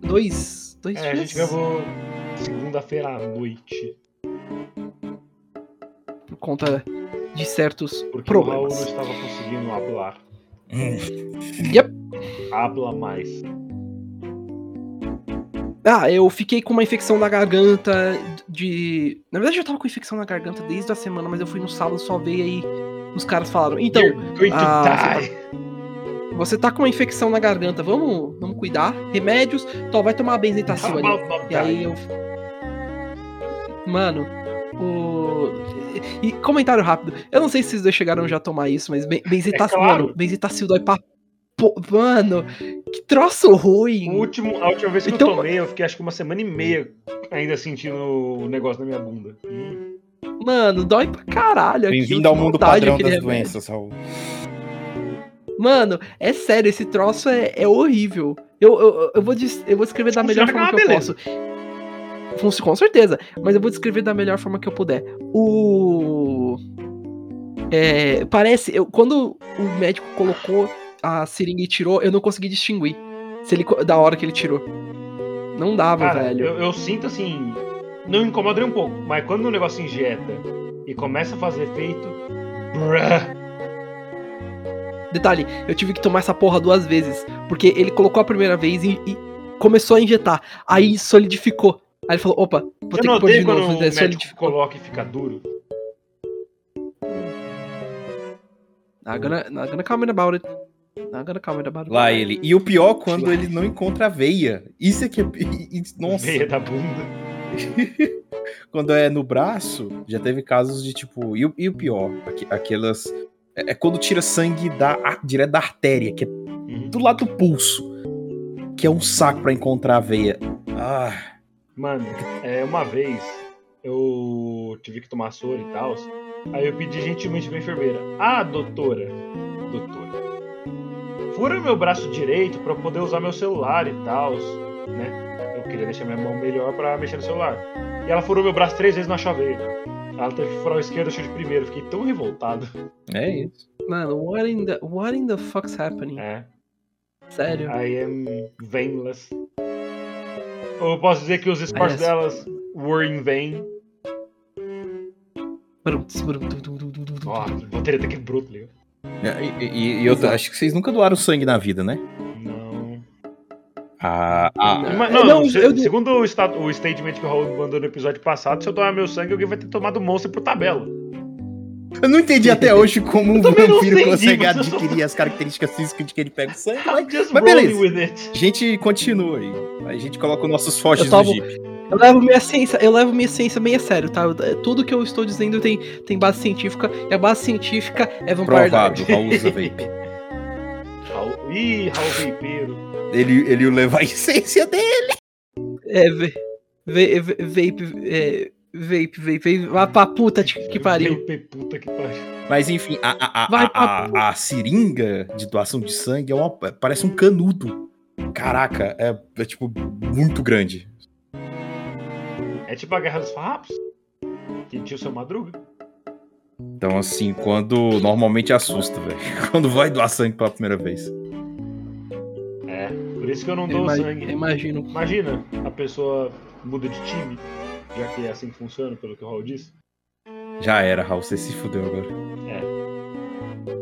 A: Dois. Dois
C: é, dias? a gente gravou segunda-feira à noite.
A: Por conta de certos
C: Porque
A: problemas.
C: o Raul não estava conseguindo hablar.
A: yep.
C: Habla mais.
A: Ah, eu fiquei com uma infecção na garganta de. Na verdade, eu tava com infecção na garganta desde a semana, mas eu fui no sábado só ver aí os caras falaram. Então. Ah,
C: die.
A: você tá com uma infecção na garganta, vamos, vamos cuidar. Remédios, então vai tomar a benzetacil ali. E aí eu. Mano, o. E comentário rápido. Eu não sei se vocês dois chegaram já a tomar isso, mas benzetacil, é claro. mano, benzetacil dói pra. Mano, que troço ruim.
C: O último, a última vez que então... eu tomei, eu fiquei acho que uma semana e meia ainda sentindo o negócio na minha bunda. Hum.
A: Mano, dói pra caralho.
B: Bem-vindo ao mundo padrão das remédio. doenças, Raul.
A: Mano, é sério, esse troço é, é horrível. Eu, eu, eu, vou, eu vou descrever da melhor forma que eu beleza. posso. Com certeza, mas eu vou descrever da melhor forma que eu puder. O. É, parece. Eu, quando o médico colocou a seringa e tirou, eu não consegui distinguir se ele, da hora que ele tirou. Não dava, Cara, velho.
C: Eu, eu, sinto assim. Não incomoda nem um pouco, mas quando o negócio injeta e começa a fazer efeito. Bruh,
A: Detalhe, eu tive que tomar essa porra duas vezes. Porque ele colocou a primeira vez e, e começou a injetar. Aí solidificou. Aí ele falou, opa,
C: vou ter que pôr de novo. O solidificou. coloca e fica duro.
A: Not gonna, not gonna comment about it. Not gonna comment about it.
B: Lá ele. E o pior quando ele não encontra a veia. Isso é que é. Nossa.
C: Veia da bunda.
B: quando é no braço, já teve casos de tipo. E o, e o pior? Aquelas é, é quando tira sangue da, direto da artéria, que é uhum. do lado do pulso. Que é um saco para encontrar a veia. Ah.
C: Mano, é, uma vez eu tive que tomar soro e tal. Aí eu pedi gentilmente pra enfermeira: Ah, doutora, doutora, fura meu braço direito para poder usar meu celular e tal, né? Eu queria deixar minha mão melhor para mexer no celular. E ela furou meu braço três vezes na chaveira. Ela teve que furar o esquerdo, achou de primeiro. Fiquei tão revoltado.
B: É isso.
A: Mano, what in the, what in the fuck's happening?
C: É.
A: Sério.
C: I am vainless. Ou eu posso dizer que os esforços delas were in vain. Ó, oh, vou ter até que bruto, ligado?
B: E, e, e eu acho que vocês nunca doaram sangue na vida, né? Ah, ah.
C: Mas, não, não se, eu... segundo o, stat, o statement que o Raul mandou no episódio passado, se eu doar meu sangue, alguém vai ter tomado monstro por tabela.
B: Eu não entendi até hoje como um vampiro consegue adquirir as características físicas de que ele pega o sangue, mas, mas beleza. A gente continua aí. A gente coloca os nossos fortes no Jeep.
A: Eu levo minha ciência, eu levo minha ciência meio a sério, tá? Tudo que eu estou dizendo tem, tem base científica, e a base científica é Vampire
B: Provado, Raul usa vape.
C: Ih, Raul Vapeiro.
B: Ele, ele leva a essência dele.
A: É, vape, vape, é, vape, vape, vá pra puta que pariu.
C: Vape, puta que pariu.
B: Mas enfim, a, a, a, a, a, seringa de doação de sangue é uma, parece um canudo. Caraca, é, é tipo muito grande.
C: É tipo a Guerra dos Farrapos? Que tinha o seu Madruga?
B: Então, assim, quando normalmente assusta, velho. Quando vai doar sangue pela primeira vez.
C: Por isso que eu não dou
A: eu
C: sangue.
A: Imagino.
C: Imagina, a pessoa muda de time, já que é assim que funciona, pelo que o Raul disse.
B: Já era, Raul, você se fudeu agora.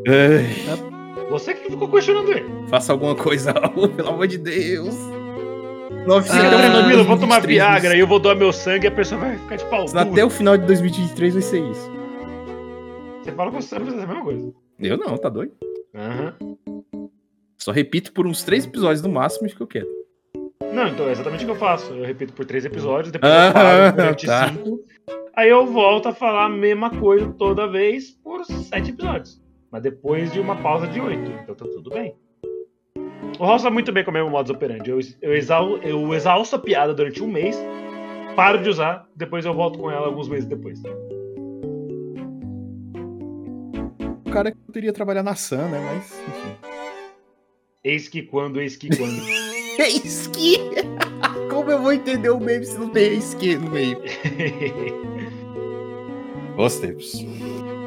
C: É. Você que ficou questionando ele.
B: Faça alguma coisa, Raul, pelo amor de Deus.
C: Não, você ah, tranquilo, eu vou tomar Viagra e eu vou doar meu sangue e a pessoa vai ficar de pau.
B: Até o final de 2023 vai ser isso.
C: Você fala com você, vai fazer a mesma coisa.
B: Eu não, tá doido?
C: Aham. Uhum.
B: Só repito por uns três episódios no máximo que eu quero.
C: Não, então é exatamente o que eu faço. Eu repito por três episódios, depois eu paro durante tá. cinco. Aí eu volto a falar a mesma coisa toda vez por sete episódios. Mas depois de uma pausa de oito. Então tá tudo bem. O Ross tá muito bem com o mesmo modus operandi. Eu, eu, exal, eu exausto a piada durante um mês, paro de usar, depois eu volto com ela alguns meses depois.
B: O cara que poderia trabalhar na Sun, né? Mas, enfim.
C: Eis que quando, eis que quando.
B: eis que. Como eu vou entender o meme se não tem eis que no meio? Os tempos.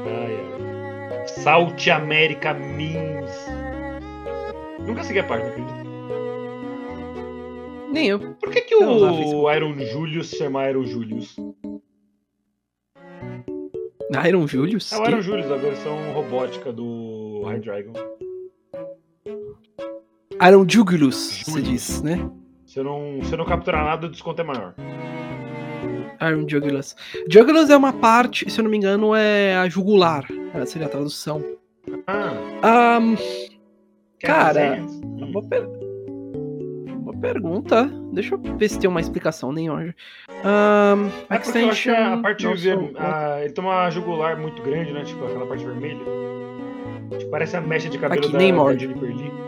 C: Ai, ai. South America Memes. Nunca segui a página, acredito.
A: Nem eu.
C: Por que, que o Iron Julius chama Iron Julius?
A: Iron Julius?
C: É o Iron Julius, a versão robótica do High Dragon.
A: Iron Jugulus, você diz, né?
C: Se eu, não, se eu não capturar nada, o desconto é maior.
A: Iron Jugulus. Jugulus é uma parte, se eu não me engano, é a jugular. Essa seria a tradução.
C: Ah.
A: Um, Cara, boa, per... boa pergunta. Deixa eu ver se tem uma explicação, hoje. Um,
C: é extension, a parte ver... a... ele tem uma jugular muito grande, né? Tipo aquela parte vermelha. Tipo, parece a mecha de cabelo Aqui, da, da Jennifer Lee.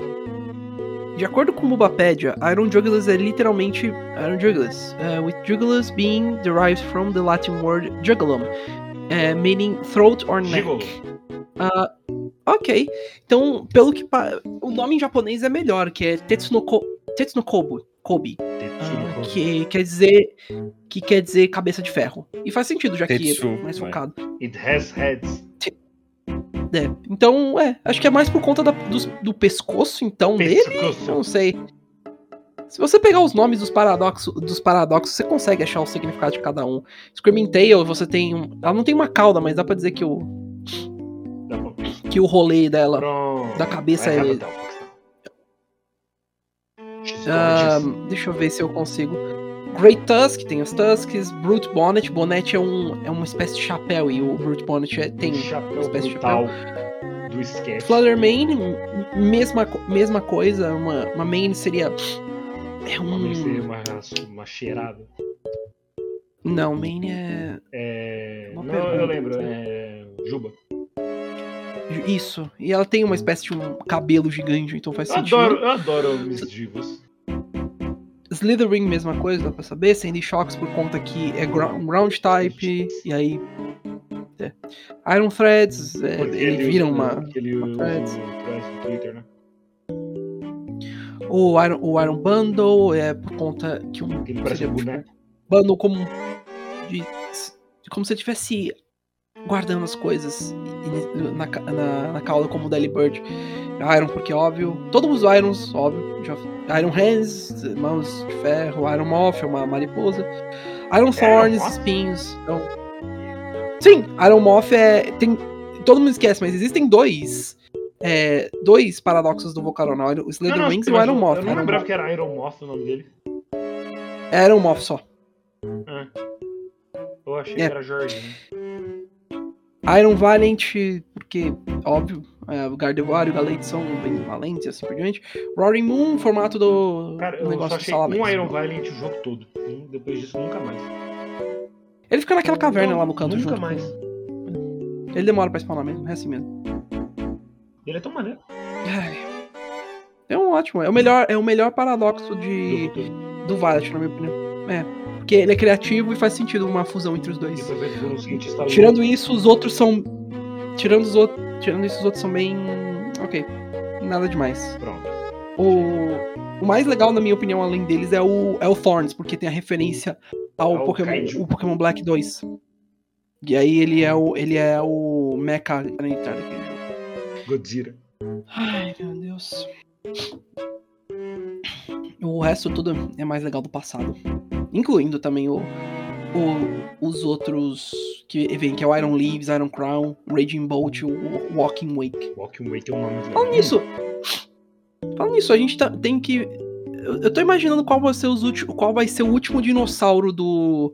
A: De acordo com o Mubapedia, Iron Jugulas é literalmente Iron Jugulas, uh, with Jugulas being derived from the Latin word jugulum, uh, meaning throat or neck. Uh, ok, então pelo que o nome em japonês é melhor, que é Tetsunoko, Tetsunokobu, Kobe, uh, que quer dizer que quer dizer cabeça de ferro. E faz sentido já Tetsu, que é mais focado.
C: It has heads.
A: É, então, é, acho que é mais por conta da, do, do, pescoço, então, pescoço. dele. Não sei. Se você pegar os nomes dos paradoxos, dos paradoxos, você consegue achar o significado de cada um. Screaming Tail, você tem um. Ela não tem uma cauda, mas dá pra dizer que o. Que o rolê dela, Pronto. da cabeça é. Uh, deixa eu ver se eu consigo. Great Tusk, tem os Tusks, Brute Bonnet. Bonnet é, um, é uma espécie de chapéu e o Brute Bonnet é, tem chapéu uma espécie de chapéu.
C: Do sketch.
A: Fluttermane, mesma, mesma coisa. Uma, uma main seria.
C: É um. Uma seria uma, uma cheirada.
A: Não, main é.
C: É. Não, pergunta. eu lembro, é. Juba.
A: Isso. E ela tem uma espécie de um cabelo gigante, então faz sentido.
C: Adoro, eu adoro Miss Divas.
A: Slytherin, mesma coisa, dá pra saber. Sandy Shocks por conta que é ground type, e aí. É. Iron Threads, é, ele, ele vira uma. Threads. O, Twitter, né? o, Iron, o Iron Bundle é por conta que um.
C: Ele parece um boneco.
A: Bundle como. De, como se estivesse guardando as coisas na, na, na cauda como o Delibird. Iron, porque óbvio. Todos os Irons, óbvio. Iron Hands, mãos de ferro. Iron Moth, uma mariposa. Iron Thorns, espinhos. Então... Sim, Iron Moth é. Tem, todo mundo esquece, mas existem dois. É, dois paradoxos do Volcarona, o Slither Wings e o Iron Moth.
C: Eu não lembrava que era Iron Moth o nome dele.
A: É Iron Moth só.
C: Ah. Eu achei é. que era Jorge.
A: Iron Valiant, porque, óbvio, é, o Gardevoir e o Galate são bem valentes e assim por diante. Roaring Moon, formato do,
C: Cara, eu negócio só achei um Iron Valiant o jogo todo. Depois disso, nunca mais.
A: Ele fica naquela caverna lá no canto
C: Nunca mais.
A: Com... Ele demora pra spawnar mesmo, é assim mesmo.
C: Ele é tão maneiro.
A: É um ótimo, é o melhor, é o melhor paradoxo de do, do Valiant, na minha opinião. É, porque ele é criativo e faz sentido uma fusão entre os dois. Tirando isso, os outros são tirando os outros Tirando isso, os outros são bem. Ok. Nada demais.
C: Pronto.
A: O, o mais legal, na minha opinião, além deles, é o, é o Thorns, porque tem a referência ao é Pokémon, o Pokémon Black 2. E aí ele é o. ele é o Mecha planetário daquele jogo.
C: Godzilla.
A: Ai, meu Deus. O resto tudo é mais legal do passado. Incluindo também o, o, os outros que vem, que é o Iron Leaves, Iron Crown, Raging Bolt, o Walking Wake.
C: Walking Wake é um nome
A: Falando nisso, falando nisso, a gente tá, tem que. Eu tô imaginando qual vai ser os últimos, qual vai ser o último dinossauro do,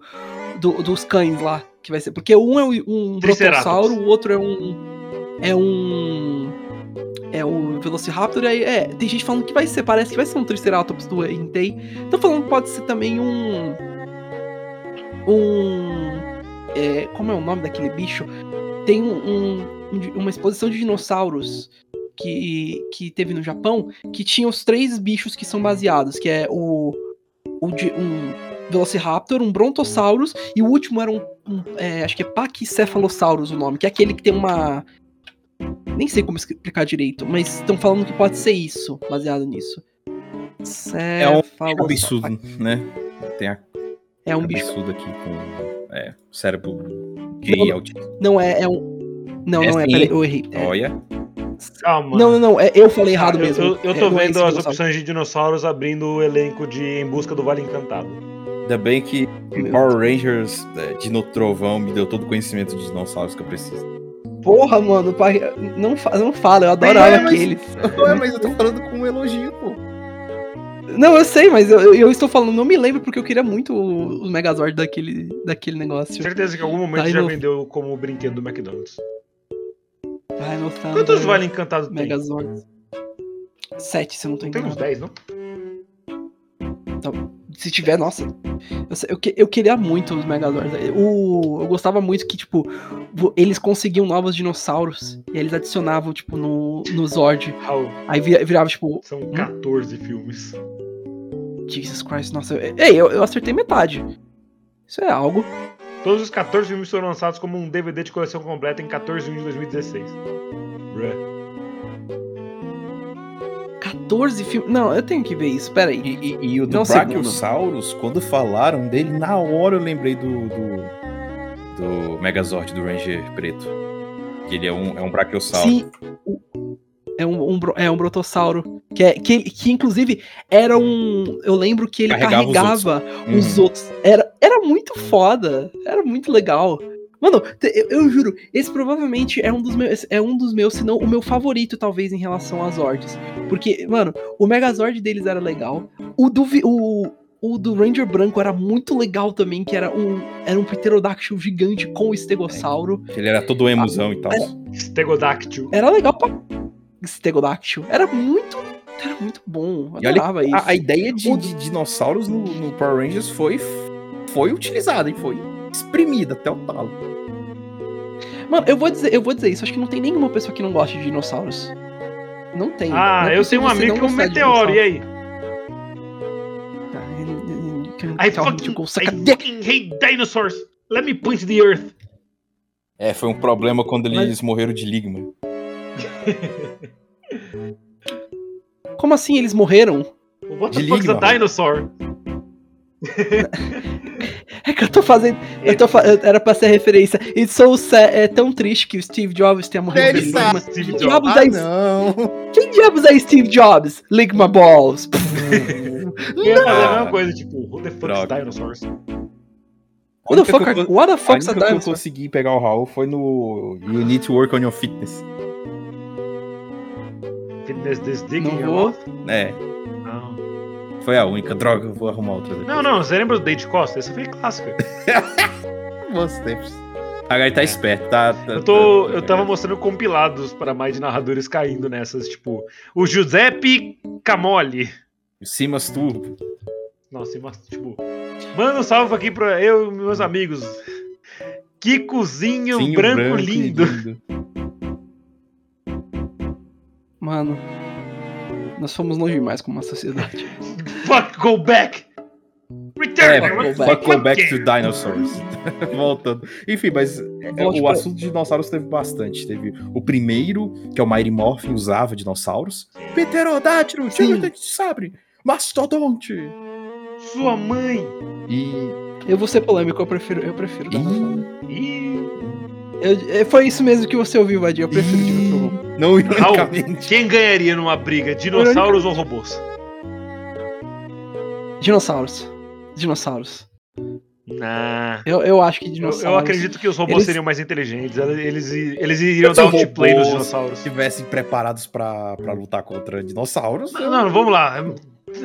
A: do dos cães lá, que vai ser, porque um é um brontossauro, o outro é um é um é o Velociraptor, aí, é, tem gente falando que vai ser, parece que vai ser um Triceratops do Entei. Tô falando que pode ser também um um. É, como é o nome daquele bicho? Tem um, um, uma exposição de dinossauros que, que teve no Japão que tinha os três bichos que são baseados, que é o, o um Velociraptor, um Brontosaurus e o último era um, um é, acho que é Pachycephalosaurus o nome, que é aquele que tem uma nem sei como explicar direito, mas estão falando que pode ser isso, baseado nisso.
B: É um absurdo, né? Tem a
A: é um bicho.
B: aqui com é, cérebro gay autista.
A: Não, é, é um. Não, é não é, assim? peraí, eu errei. É...
B: Olha.
C: Calma.
A: Não, não, não, é, eu falei errado ah, mesmo.
C: Eu, eu, tô é, é vendo as opções de dinossauros abrindo o elenco de Em Busca do Vale Encantado.
B: Ainda bem que Meu Power Rangers é, Dino Trovão me deu todo o conhecimento de dinossauros que eu preciso.
A: Porra, mano, pai, não, não fala, eu adorava é, aqueles.
B: Mas, mas eu tô falando com um elogio, pô.
A: Não, eu sei, mas eu, eu, estou falando, não me lembro porque eu queria muito o, o Megazord daquele, daquele negócio.
C: Certeza que em algum momento tá já no... vendeu como brinquedo do McDonald's.
A: Ai, no
C: Quantos vale encantado tem?
A: Megazord. 7, se eu não tô
C: enganado. Tem uns 10, não?
A: Então, se tiver, nossa. Eu, eu, eu queria muito os Megazords. O, eu gostava muito que, tipo, eles conseguiam novos dinossauros e eles adicionavam, tipo, no, no Zord. Aí virava, tipo.
C: São 14 hum? filmes.
A: Jesus Christ, nossa. Ei, eu, eu acertei metade. Isso é algo.
C: Todos os 14 filmes foram lançados como um DVD de coleção completa em 14 de junho de 2016. Bruh.
A: 14 filmes. Não, eu tenho que ver isso, peraí.
B: E, e, e o do Brachiosaurus, quando falaram dele, na hora eu lembrei do, do, do Megazord, do Ranger Preto. Que ele é um, é um Brachiosauro. Sim,
A: é um, um, é um brotossauro. Que, é, que, que inclusive era um. Eu lembro que ele carregava, carregava os, outros. Os uhum. outros. Era, era muito foda. Era muito legal. Mano, eu, eu, juro, esse provavelmente é um dos meus, é um dos meus, se não o meu favorito, talvez, em relação às Zords. Porque, mano, o Megazord deles era legal. O do, o, o do Ranger Branco era muito legal também, que era um, era um Pterodactyl gigante com o Estegossauro.
B: Ele era todo emusão e tal.
C: Stegodactyl.
A: Era legal pra. Stegodactyl. Era muito. Era muito bom. Eu e olha,
B: isso. A, a ideia de, de, dinossauros no, no Power Rangers foi, foi utilizada, e foi exprimida até o talo.
A: Mano, eu vou dizer, eu vou dizer isso, acho que não tem nenhuma pessoa que não goste de dinossauros. Não tem.
C: Ah,
A: não
C: é eu tenho um amigo que é um meteoro, e aí? I fucking, I fucking hate dinosaurs. Let me point the earth.
B: É, foi um problema quando eles Mas... morreram de ligma.
A: Como assim eles morreram?
C: What the fuck's ligma, a dinosaur?
A: É que eu tô fazendo. Eu tô, era pra ser referência. E sou é tão triste que o Steve Jobs tenha morrido.
B: Ele sabe.
A: Steve Jobs. Jobs ah, é, não. Quem diabos é Steve Jobs? Ligma Balls.
C: Ia fazer a mesma coisa, tipo, who the fuck is dinosaurs?
A: What the fuck, are, what the fuck
B: is a dinosaur? que eu consegui pegar o Raul foi no You Need to Work on Your Fitness.
C: Fitness this digging
A: Não vou.
B: É. Foi a única. Droga, eu vou arrumar outra depois.
C: Não, não, você lembra do Date Costa? Essa foi clássica.
B: Bons tempos. Agora tá esperto, tá, tá,
C: eu, tô, tá, eu tava mostrando compilados para mais de narradores caindo nessas, tipo, o Giuseppe Camoli.
B: O Simas Turbo.
C: Nossa, Simas, tipo, manda um salve aqui pra eu e meus amigos. Que cozinho branco, branco lindo. lindo.
A: Mano, nós fomos longe demais como uma sociedade.
C: Fuck, go back!
B: Return! É, go back. Fuck, go back to dinosaurs. Voltando. Enfim, mas é, o assunto de dinossauros teve bastante. Teve o primeiro, que é o Mighty Morphin, usava dinossauros. Pterodátilo, tira de sabre, mastodonte.
C: Sua mãe!
B: E.
A: Eu vou ser polêmico, eu prefiro. Eu prefiro. E... Eu, é, foi isso mesmo que você ouviu, Vadia. Eu prefiro Dino
B: Não ironicamente.
C: Quem ganharia numa briga? Dinossauros ou robôs?
A: Dinossauros. Dinossauros.
C: Nah.
A: Eu, eu acho que dinossauros.
C: Eu, eu acredito que os robôs eles... seriam mais inteligentes. Eles, eles iriam dar outplay nos dinossauros.
B: Se estivessem preparados pra, pra lutar contra dinossauros.
C: Não, eu... não, vamos lá.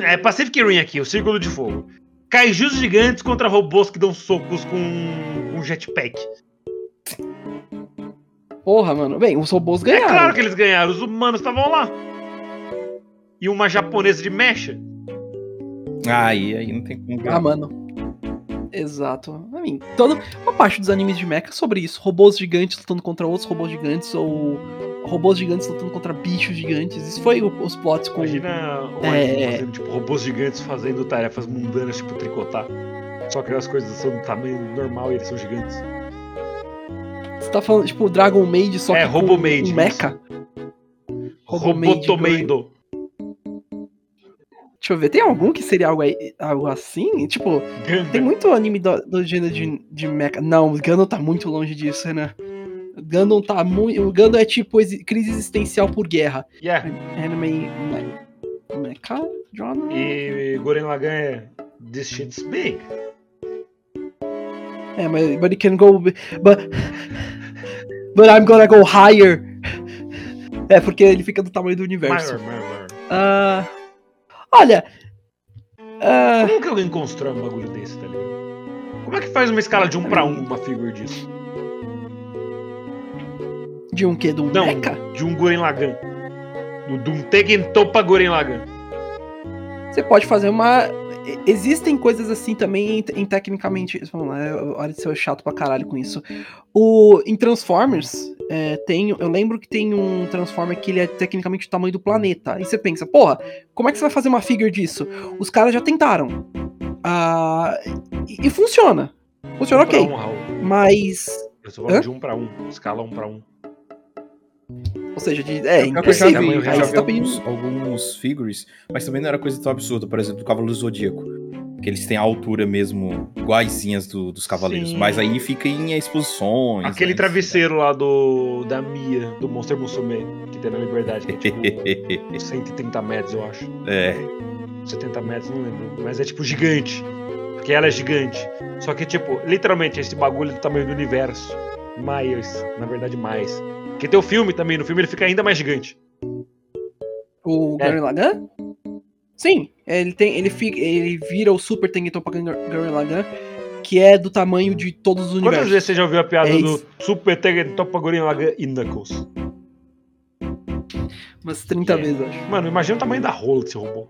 C: É Pacific Rim aqui, o Círculo de Fogo. Kaijus gigantes contra robôs que dão socos com um jetpack.
A: Porra, mano. Bem, os robôs ganharam.
C: É claro que eles ganharam, os humanos estavam lá. E uma japonesa de mecha.
B: Aí, aí não tem como
A: ganhar. Ah, mano. Exato. I mean, toda uma parte dos animes de mecha é sobre isso. Robôs gigantes lutando contra outros robôs gigantes ou robôs gigantes lutando contra bichos gigantes. Isso foi os plots com.
C: Imagina um é... fazendo, tipo, robôs gigantes fazendo tarefas mundanas, tipo tricotar. Só que as coisas são do tamanho normal e eles são gigantes.
A: Tá falando, tipo, Dragon Maid só
C: é,
A: que
C: com um
A: mecha?
C: Robotomeido.
A: Deixa eu ver, tem algum que seria algo, aí, algo assim? Tipo, Gundam. tem muito anime do, do gênero de, de mecha. Não, o Gundam tá muito longe disso, né? Gundam tá muito. O Gundam é tipo crise existencial por guerra.
C: Yeah.
A: Anime. Mecha?
C: Genre? E Goren Lagan é This shit's big.
A: É, mas but it can go. But, but I'm gonna go higher. É, porque ele fica do tamanho do universo.
C: Maior, maior, maior.
A: Uh, olha.
C: Uh, Como que alguém constrói um bagulho desse, tá ligado? Como é que faz uma escala de um pra um uma figura disso?
A: De um quê? De um
C: Não,
A: mecha?
C: de um Guren Lagan. Do Doom Tegen Topa Guren Lagan.
A: Você pode fazer uma. Existem coisas assim também em, em tecnicamente. Vamos lá, olha se eu chato pra caralho com isso. O, em Transformers, é, tem, eu lembro que tem um Transformer que ele é tecnicamente o tamanho do planeta. E você pensa, porra, como é que você vai fazer uma figure disso? Os caras já tentaram. Ah, e, e, funciona. Funciona um ok. Um, mas.
C: Eu só falo de um pra um, escala um pra um.
A: Ou seja, de, é,
B: eu já vi, eu já vi tá alguns, alguns, figures, mas também não era coisa tão absurda, por exemplo, do Cavaleiro Zodíaco. Que eles têm a altura mesmo, iguaizinhas do, dos Cavaleiros. Sim. Mas aí fica em exposições.
C: Aquele né, travesseiro lá do da Mia, do Monster Musume, que tem na Liberdade, que é tipo 130 metros, eu acho.
B: É.
C: 70 metros, não lembro. Mas é tipo gigante. Porque ela é gigante. Só que, tipo, literalmente, esse bagulho é do tamanho do universo. Mais, na verdade, mais. Porque tem o filme também, no filme ele fica ainda mais gigante.
A: O é. Gurren Lagann? Sim, ele tem, ele fica, ele vira o Super Tengentopa Gurren Lagann, que é do tamanho de todos os universos.
C: Quantas vezes você já ouviu a piada é do Super Tengentopa Gurren Lagann e Knuckles?
A: Umas 30 é. vezes, acho.
C: Mano, imagina o tamanho da rola desse robô.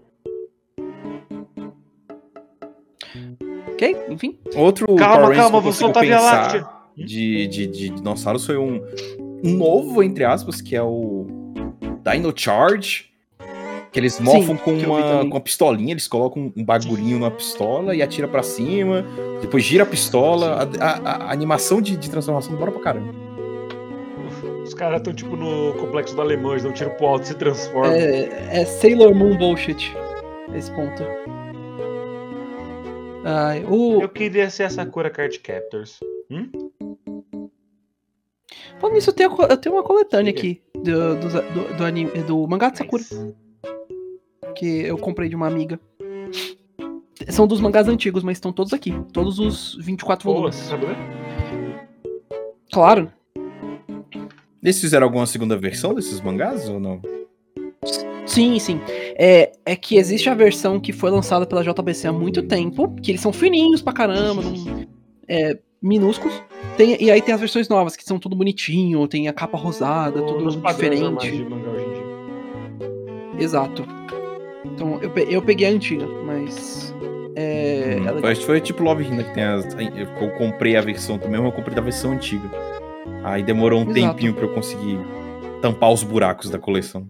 A: Ok, enfim.
B: Outro
C: calma, calma, vou soltar a Via Láctea.
B: De, de, de dinossauros foi um, novo, entre aspas, que é o Dino Charge. Que eles mofam Sim, com, uma, com uma pistolinha, eles colocam um bagulhinho na pistola e atira para cima, depois gira a pistola. A, a, a animação de, de, transformação demora pra caramba.
C: Os caras estão tipo no complexo do alemão, eles dão um tiro pro alto e se transformam.
A: É, é Sailor Moon bullshit. Esse ponto. Ai, o...
C: Eu queria ser essa Sakura Card Captors. Hum?
A: Falando nisso, eu tenho, eu tenho uma coletânea aqui do, do, do, do, anime, do mangá de Sakura. Que eu comprei de uma amiga. São dos mangás antigos, mas estão todos aqui. Todos os 24 Pô, volumes. Sabe ler? Claro.
B: Eles fizeram alguma segunda versão desses mangás ou não?
A: Sim, sim. É, é que existe a versão que foi lançada pela JBC há muito tempo, que eles são fininhos pra caramba, não, é, minúsculos. Tem, e aí tem as versões novas, que são tudo bonitinho, tem a capa rosada, tudo diferente. Exato. Então, eu, eu peguei a antiga, mas. É,
B: hum, ela... Foi tipo Love Hina que tem as. Eu comprei a versão também, eu comprei da versão antiga. Aí demorou um Exato. tempinho pra eu conseguir tampar os buracos da coleção.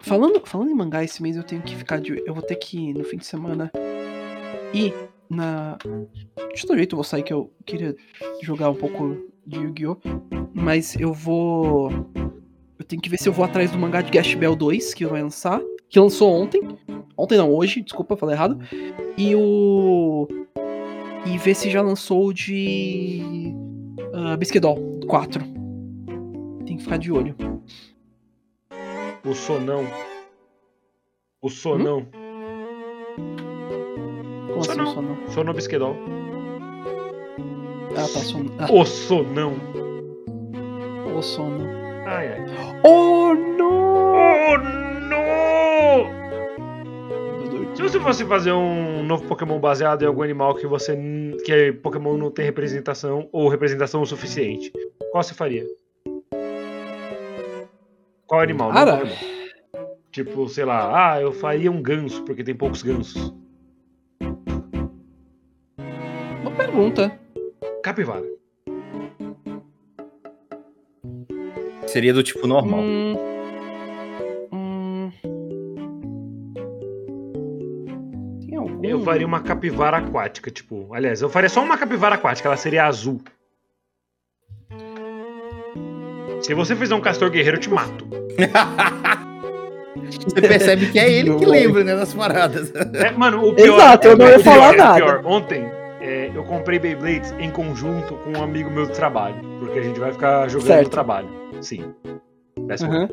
A: Falando, falando em mangá, esse mês eu tenho que ficar de. Eu vou ter que, no fim de semana, ir na. De todo jeito eu vou sair que eu queria jogar um pouco de Yu-Gi-Oh! Mas eu vou. Eu tenho que ver se eu vou atrás do mangá de Gash Bell 2, que vai lançar. Que lançou ontem. Ontem não, hoje, desculpa, falei errado. E o. E ver se já lançou o de. Uh, Bisquedol 4. Tem que ficar de olho.
C: O sonão. O sonão.
A: Hum? Como sonão. assim, sonão?
C: Sono Bisquedol.
A: Ah, tá, sono. Ah.
C: O sonão.
A: O sono.
C: Ai, ai.
A: Oh, não!
C: Oh, não! Se você fosse fazer um novo Pokémon baseado em algum animal que você que Pokémon não tem representação ou representação o suficiente, qual você faria? Qual animal?
A: Cara,
C: tipo, sei lá, ah, eu faria um ganso porque tem poucos gansos.
A: Pergunta.
C: Capivara.
B: Seria do tipo normal.
A: Hum, hum...
C: Eu faria uma capivara aquática, tipo. Aliás, eu faria só uma capivara aquática, ela seria azul. Se você fizer um castor guerreiro, eu te mato.
B: Você percebe que é ele que lembra, né, das paradas.
C: É, mano, o pior.
A: Exato, eu não ia falar
C: pior,
A: nada.
C: Pior, ontem, é, eu comprei Beyblades em conjunto com um amigo meu do trabalho. Porque a gente vai ficar jogando certo. no trabalho. Sim. Uhum.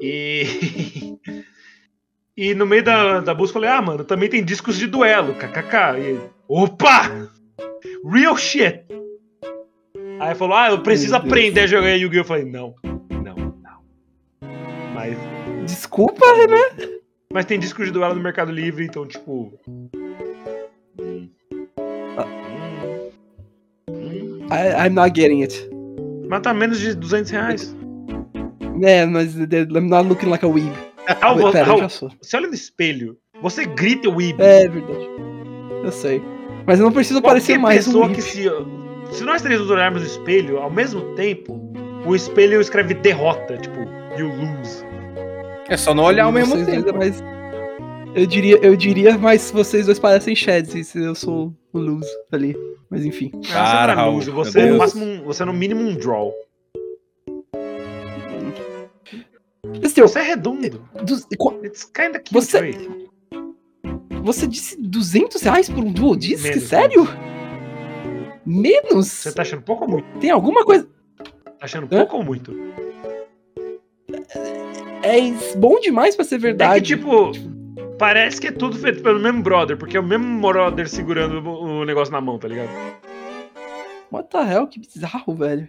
C: E. e no meio da, da busca eu falei, ah, mano, também tem discos de duelo, kkk. E opa! Real shit! Aí falou, ah, eu preciso aprender a jogar Yu-Gi-Oh! Eu falei, não, não, não. Mas.
A: Desculpa, Renan.
C: Mas tem discos de duelo no Mercado Livre, então, tipo.
A: I, I'm not getting it.
C: Mas tá menos de 200 reais.
A: É, mas I'm not looking like a weeb.
C: Ah, Wait, pera, sou. Você olha no espelho, você grita weeb.
A: É, é verdade. Eu sei. Mas eu não preciso parecer mais
C: pessoa um que se, se nós três olharmos no espelho, ao mesmo tempo, o espelho escreve derrota, tipo, you lose.
B: É só não olhar ao mesmo tempo.
A: Mas eu diria, eu diria, mas vocês dois parecem Shads, se eu sou o lose ali. Mas enfim.
C: Cara, você, é lose, você, é no máximo, você é no mínimo um draw. Você é redondo.
A: Do, It's kinda cute, você, você disse 200 reais por um dual disc? Menos, Sério? Menos. menos?
C: Você tá achando pouco ou muito?
A: Tem alguma coisa.
C: Tá achando Hã? pouco ou muito?
A: É, é bom demais pra ser verdade. É
C: que, tipo, parece que é tudo feito pelo mesmo brother, porque é o mesmo brother segurando o negócio na mão, tá ligado?
A: What the hell? Que bizarro, velho.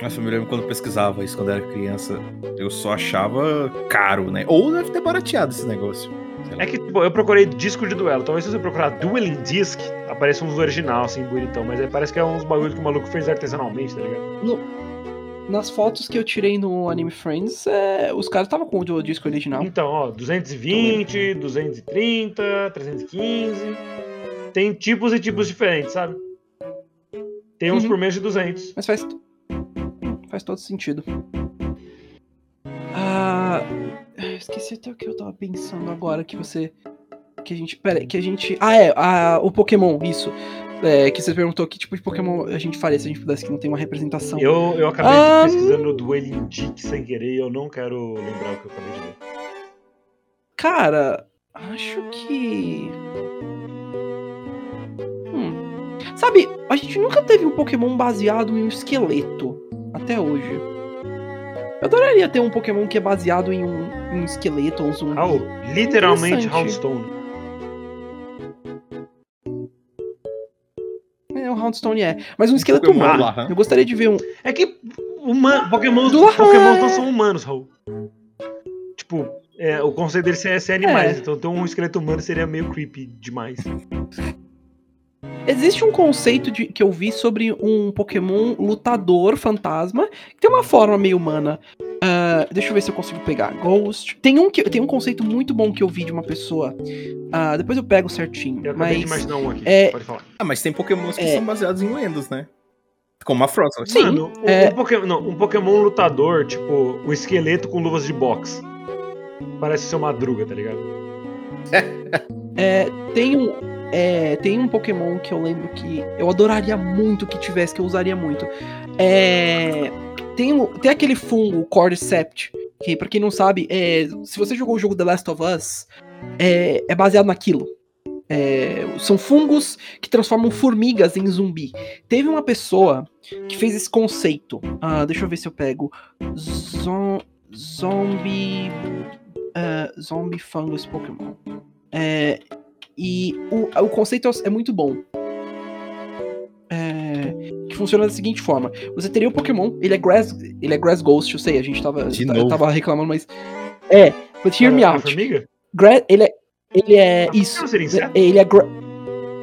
B: Nossa, eu me lembro quando eu pesquisava isso quando eu era criança, eu só achava caro, né? Ou deve ter barateado esse negócio.
C: É que, tipo, eu procurei disco de duelo. Talvez se você procurar Dueling Disc, apareça uns original, assim, bonitão. Mas parece que é uns bagulho que o maluco fez artesanalmente, tá ligado?
A: No, nas fotos que eu tirei no Anime Friends, é, os caras estavam com o disco original.
C: Então, ó, 220, 230, 315. Tem tipos e tipos diferentes, sabe? Tem uns uhum. por menos de 200.
A: Mas faz, faz todo sentido. Ah, esqueci até o que eu tava pensando agora que você que a gente, pera, que a gente, ah é, a, o Pokémon, isso. É, que você perguntou que tipo de Pokémon a gente faria se a gente pudesse que não tem uma representação.
C: Eu, eu acabei um... pesquisando Dueling Dick sem querer e eu não quero lembrar o que eu acabei de ver.
A: Cara, acho que. Hum. Sabe, a gente nunca teve um Pokémon baseado em um esqueleto até hoje. Eu adoraria ter um Pokémon que é baseado em um, um esqueleto ou um zumbi.
C: Oh, literalmente Houndstone.
A: Houndstone é. Mas um esqueleto humano. Eu gostaria de ver um.
C: É que uma... Pokémon, Pokémon não são humanos, Raul. Tipo, é, o conceito deles é ser animais. É. Então ter um esqueleto humano seria meio creepy demais.
A: Existe um conceito de, que eu vi sobre um Pokémon lutador fantasma que tem uma forma meio humana. Uh, deixa eu ver se eu consigo pegar. Ghost. Tem um, que, tem um conceito muito bom que eu vi de uma pessoa. Uh, depois eu pego certinho. Eu mas, de imaginar um aqui. É... Pode
B: falar. Ah, mas tem Pokémons que é... são baseados em lendas, né? Como a Frost.
C: Sim. Mano, um, é... um, Pokémon, não, um Pokémon lutador, tipo, o um esqueleto com luvas de boxe. Parece ser uma madruga, tá ligado?
A: é, tem um. É, tem um Pokémon que eu lembro que eu adoraria muito que tivesse, que eu usaria muito. É, tem, tem aquele fungo, Cordyceps, que pra quem não sabe, é, se você jogou o jogo The Last of Us, é, é baseado naquilo. É, são fungos que transformam formigas em zumbi. Teve uma pessoa que fez esse conceito. Uh, deixa eu ver se eu pego. Zom, zombie. Uh, zombie fungus Pokémon. É, e o, o conceito é, é muito bom. É, que funciona da seguinte forma: você teria o Pokémon, ele é Grass, ele é Grass Ghost, eu sei, a gente tava, eu tava reclamando, mas. É, but hear me out. Gra ele é. Ele é. Isso. Ele é. Gra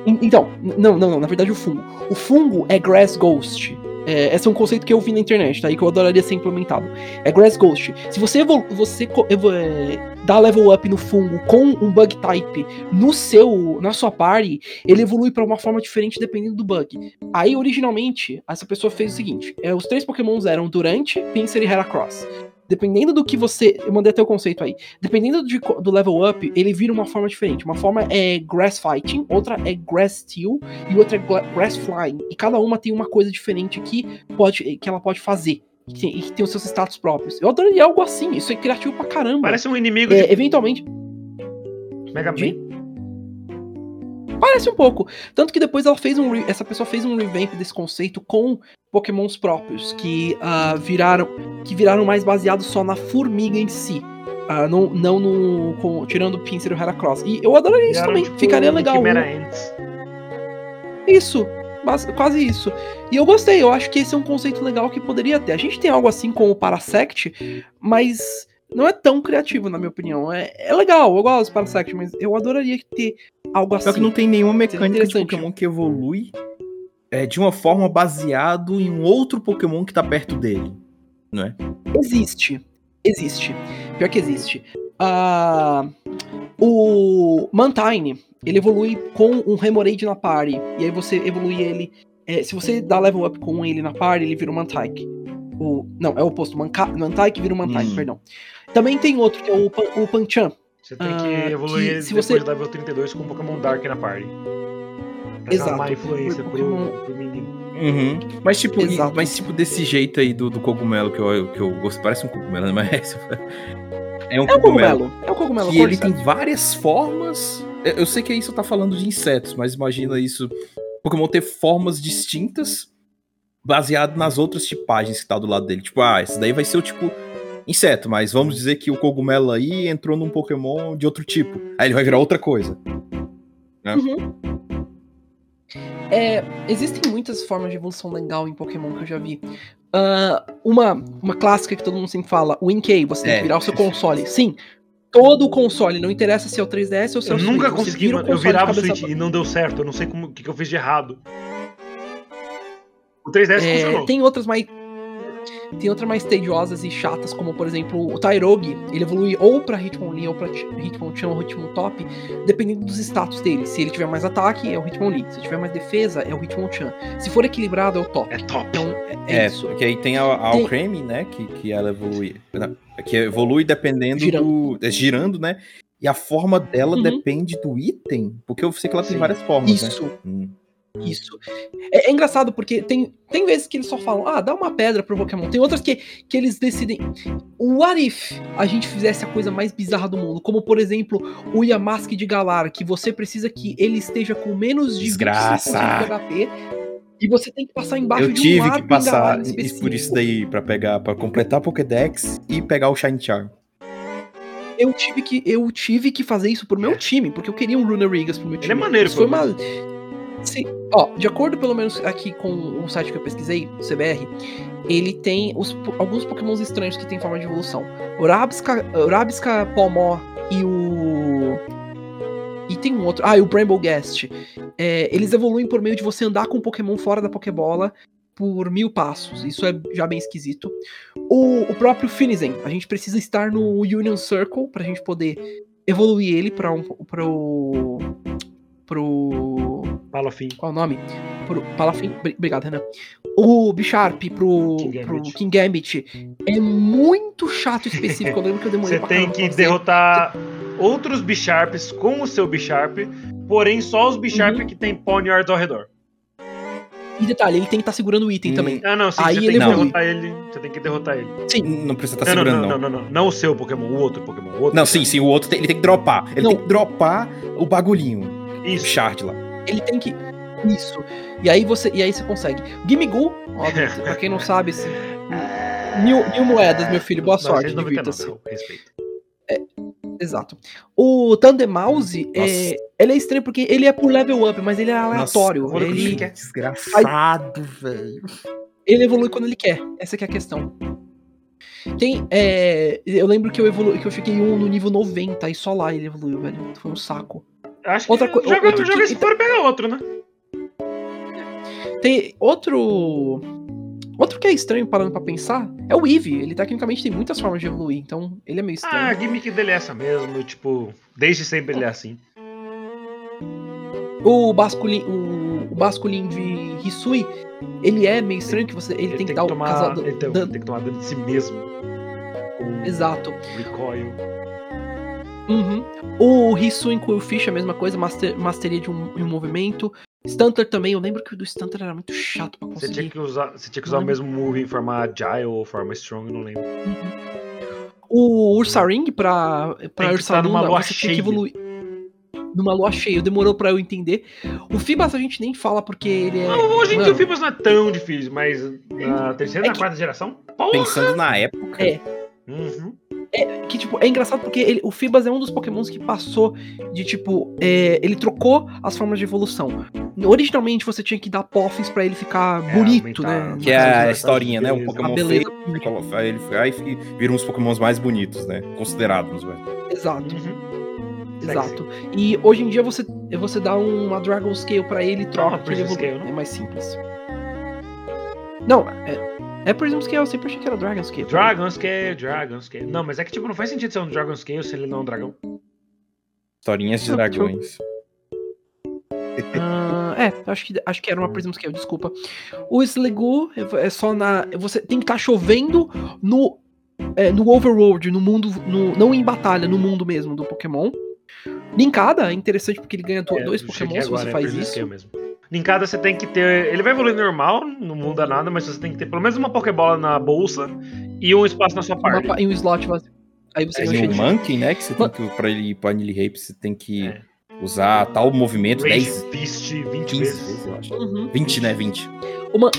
A: então, não, não, não, na verdade o fungo. O fungo é Grass Ghost. É, esse é um conceito que eu vi na internet, tá? E que eu adoraria ser implementado. É Grass Ghost. Se você, você é, dá level up no fungo com um bug type no seu, na sua party, ele evolui para uma forma diferente dependendo do bug. Aí, originalmente, essa pessoa fez o seguinte: é, os três pokémons eram Durante, Pinsir e Heracross. Dependendo do que você. Eu mandei até o conceito aí. Dependendo de, do level up, ele vira uma forma diferente. Uma forma é Grass Fighting, outra é Grass Steel e outra é Grass Flying. E cada uma tem uma coisa diferente que, pode, que ela pode fazer. E que, tem, que tem os seus status próprios. Eu adoraria algo assim. Isso é criativo pra caramba.
C: Parece um inimigo
A: é, de... Eventualmente.
C: Mega Man.
A: Parece um pouco. Tanto que depois ela fez um. Essa pessoa fez um revamp desse conceito com pokémons próprios, que uh, viraram. Que viraram mais baseados só na formiga em si. Uh, não, não no. Com, tirando o Pinsir e o Heracross. E eu adoraria isso também. Tipo, Ficaria legal. Né? Isso. Quase isso. E eu gostei, eu acho que esse é um conceito legal que poderia ter. A gente tem algo assim como o Parasect, mas não é tão criativo, na minha opinião. É, é legal, eu gosto do Parasect, mas eu adoraria ter algo assim. Só
B: que não tem nenhuma mecânica de Pokémon que evolui é, de uma forma baseado em um outro Pokémon que tá perto dele. não é?
A: Existe. Existe. Pior que existe. Uh, o Mantine, ele evolui com um Hemorrhage na party. E aí você evolui ele. É, se você dá level up com ele na party, ele vira um Mantike. O, não, é o oposto. Mantike vira um Mantike, hum. perdão. Também tem outro, que é o, o Panchan.
C: Você tem que uh, evoluir que, se depois você... do level 32 com o Pokémon Dark na party.
A: Exato.
C: influência pro, pro menino.
B: Uhum. Mas tipo, mas tipo desse jeito aí do, do cogumelo que eu, que eu gosto, parece um cogumelo, né? Mas
A: é um, é um cogumelo. É um cogumelo.
B: Que ele tem várias formas. Eu sei que isso tá falando de insetos, mas imagina isso. Pokémon ter formas distintas baseado nas outras tipagens que tá do lado dele. Tipo, ah, esse daí vai ser o tipo inseto, mas vamos dizer que o cogumelo aí entrou num Pokémon de outro tipo. Aí ele vai virar outra coisa.
A: Né? Uhum. É, existem muitas formas de evolução legal em Pokémon que eu já vi. Uh, uma, uma clássica que todo mundo sempre fala, o Inkay, você é. tem que virar o seu console. Sim, todo o console, não interessa se é o 3DS ou se é o
C: Eu nunca consegui, mano, eu virava o Switch e não deu certo, eu não sei o que, que eu fiz de errado. O 3DS é, funcionou.
A: Tem outras mais tem outras mais tediosas e chatas, como por exemplo o Tyrogue, ele evolui ou pra Hitmonlee ou pra Hitmonchan ou Hitmontop, dependendo dos status dele. Se ele tiver mais ataque, é o Hitmonlee. Se tiver mais defesa, é o Hitmonchan. Se for equilibrado, é o top.
C: É top.
A: Então, é, é, é isso.
B: Porque aí tem a, a tem... Alcremie, né, que, que ela evolui... Que evolui dependendo girando. do... É, girando, né? E a forma dela uhum. depende do item, porque eu sei que ela Sim. tem várias formas,
A: né? Isso. Né? Hum. Isso. É, é, engraçado porque tem, tem vezes que eles só falam, ah, dá uma pedra pro Pokémon. Tem outras que, que eles decidem. What if a gente fizesse a coisa mais bizarra do mundo? Como, por exemplo, o Yamask de Galar, que você precisa que ele esteja com menos de
B: Desgraça.
A: de HP. E você tem que passar embaixo
B: Eu
A: de
B: um tive que passar por isso daí para pegar, para completar Pokédex e pegar o Shine Charm.
A: Eu tive que eu tive que fazer isso pro meu time, porque eu queria um Runerigas pro meu time.
C: Ele é maneiro,
A: isso foi uma Sim. Ó, de acordo pelo menos aqui com o site que eu pesquisei, o CBR, ele tem os, alguns pokémons estranhos que tem forma de evolução. O Rabisca, Pomó e o... E tem um outro. Ah, e o Bramble Guest. É, eles evoluem por meio de você andar com um Pokémon fora da Pokébola por mil passos. Isso é já bem esquisito. O, o próprio Finizen. A gente precisa estar no Union Circle pra gente poder evoluir ele para um, pro, pro
C: Palafin.
A: Qual o nome? Pro, Palafin. Obrigado, Renan. O Bisharp pro King, pro King Gambit é muito chato específico. Eu lembro que eu demorei
C: Você tem que derrotar outros Bisharps com o seu Bisharp, porém só os Bisharp uhum. que tem Ponyard ao redor.
A: E detalhe, ele tem que estar tá segurando o item hum. também.
C: Ah, não, sim, Aí você ele tem que derrotar ele. Você tem que derrotar ele.
B: Sim. Não precisa estar tá segurando,
C: não. Não, não, não, não. Não o seu Pokémon, o outro Pokémon. O outro
B: não, sim, sim, o outro tem, ele tem que dropar. Ele não. tem que dropar o bagulhinho.
C: Isso.
B: O shard lá.
A: Ele tem que. Isso. E aí você, e aí você consegue. Gimigu, óbvio, pra quem não sabe, assim, mil, mil moedas, meu filho. Boa sorte, divirta-se. É, exato. O Thunder Mouse, é, ele é estranho porque ele é por level up, mas ele é aleatório. Nossa, ele
B: é desgraçado, velho.
A: Ele evolui quando ele quer. Essa é a questão. Tem. É, eu lembro que eu evolu que eu fiquei um no nível 90 e só lá ele evoluiu, velho. Foi um saco.
C: Acho Outra que joga, outro joga que, esse pega outro, né?
A: Tem outro. Outro que é estranho parando pra pensar é o Eevee. Ele tecnicamente tem muitas formas de evoluir, então ele é meio estranho. Ah,
C: a gimmick dele é essa mesmo, tipo, desde sempre ele é assim.
A: O Basculin, o, o Basculin de Hisui, ele é meio estranho que você. Ele, ele tem, que dar
C: tomar, o casal, ele tem, dan... tem que tomar dano de si mesmo.
A: Exato.
C: Recoil.
A: Uhum. O Hisuin com o Fish, a mesma coisa, master, masteria de um, um movimento. Stunter também, eu lembro que o do Stunter era muito chato pra conseguir.
C: Você tinha que usar, você tinha que usar o mesmo move em forma agile ou forma strong, não lembro. Uhum.
A: O Ursaring pra, pra Ursaluna,
C: numa lua você cheia. tinha que evoluir.
A: Numa lua cheia, demorou pra eu entender. O Fibas a gente nem fala porque ele é.
C: Não, hoje em dia o Fibas não é tão difícil, mas na terceira e é na que... quarta geração?
B: Porra! Pensando na época.
A: É. Uhum. É, que, tipo, é engraçado porque ele, o Fibas é um dos pokémons que passou de, tipo, é, ele trocou as formas de evolução. Originalmente você tinha que dar poffins pra ele ficar é, bonito, né?
B: Que é a historinha, né? Um Pokémon feio, aí ele vai e vira uns pokémons mais bonitos, né? Considerados, velho.
A: Exato. Uhum. Exato. E hoje em dia você, você dá uma Dragon Scale pra ele e troca,
C: ele
A: evolu... é mais simples. Não, é, É Prism Scale, eu sempre achei que era Dragon Scale.
C: Dragon Scale, Dragon Scale. Não, mas é que tipo, não faz sentido ser um Dragon Scale se ele não é um dragão.
B: Historinhas de dragões.
A: Uh, é, acho que, acho que era uma Prism Scale, desculpa. O Sligu é só na. Você tem que estar tá chovendo no, é, no overworld, no mundo. No, não em batalha, no mundo mesmo do Pokémon. Linkada é interessante porque ele ganha é, dois Pokémon se você é faz isso.
C: Mesmo. Linkada você tem que ter. Ele vai evoluir normal, não muda nada, mas você tem que ter pelo menos uma Pokébola na bolsa e um espaço na sua parte.
A: E um slot vazio.
B: Aí você é, um Monkey, né? Que você tem que. Pra ele ir pra Anili Rape, você tem que. É usar tal movimento
C: Race 10 Fist 20 15 vezes. vezes
B: eu acho. Uhum. 20, né? 20.
A: Uma...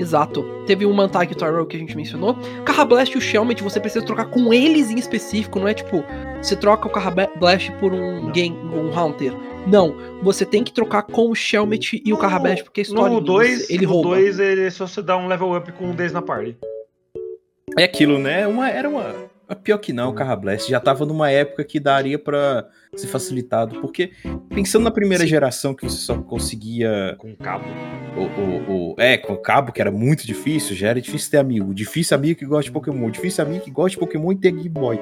A: Exato. Teve o Mantag e o Tyrell que a gente mencionou. Carrablast e o Shelmet, você precisa trocar com eles em específico, não é tipo, você troca o Carrablast por um game, um Haunter. Não, você tem que trocar com o Shelmet e o Carrablast, porque a história
C: no 2, ele no rouba. No 2, ele só você dá um level up com um deles na party.
B: É aquilo, né? Uma, era uma Pior que não, o Carra Blast já tava numa época que daria para ser facilitado, porque pensando na primeira Sim. geração que você só conseguia
C: com cabo,
B: o, o, o, é, com cabo que era muito difícil, já era difícil ter amigo, difícil amigo que gosta de Pokémon, difícil amigo que gosta de Pokémon e ter Game Boy.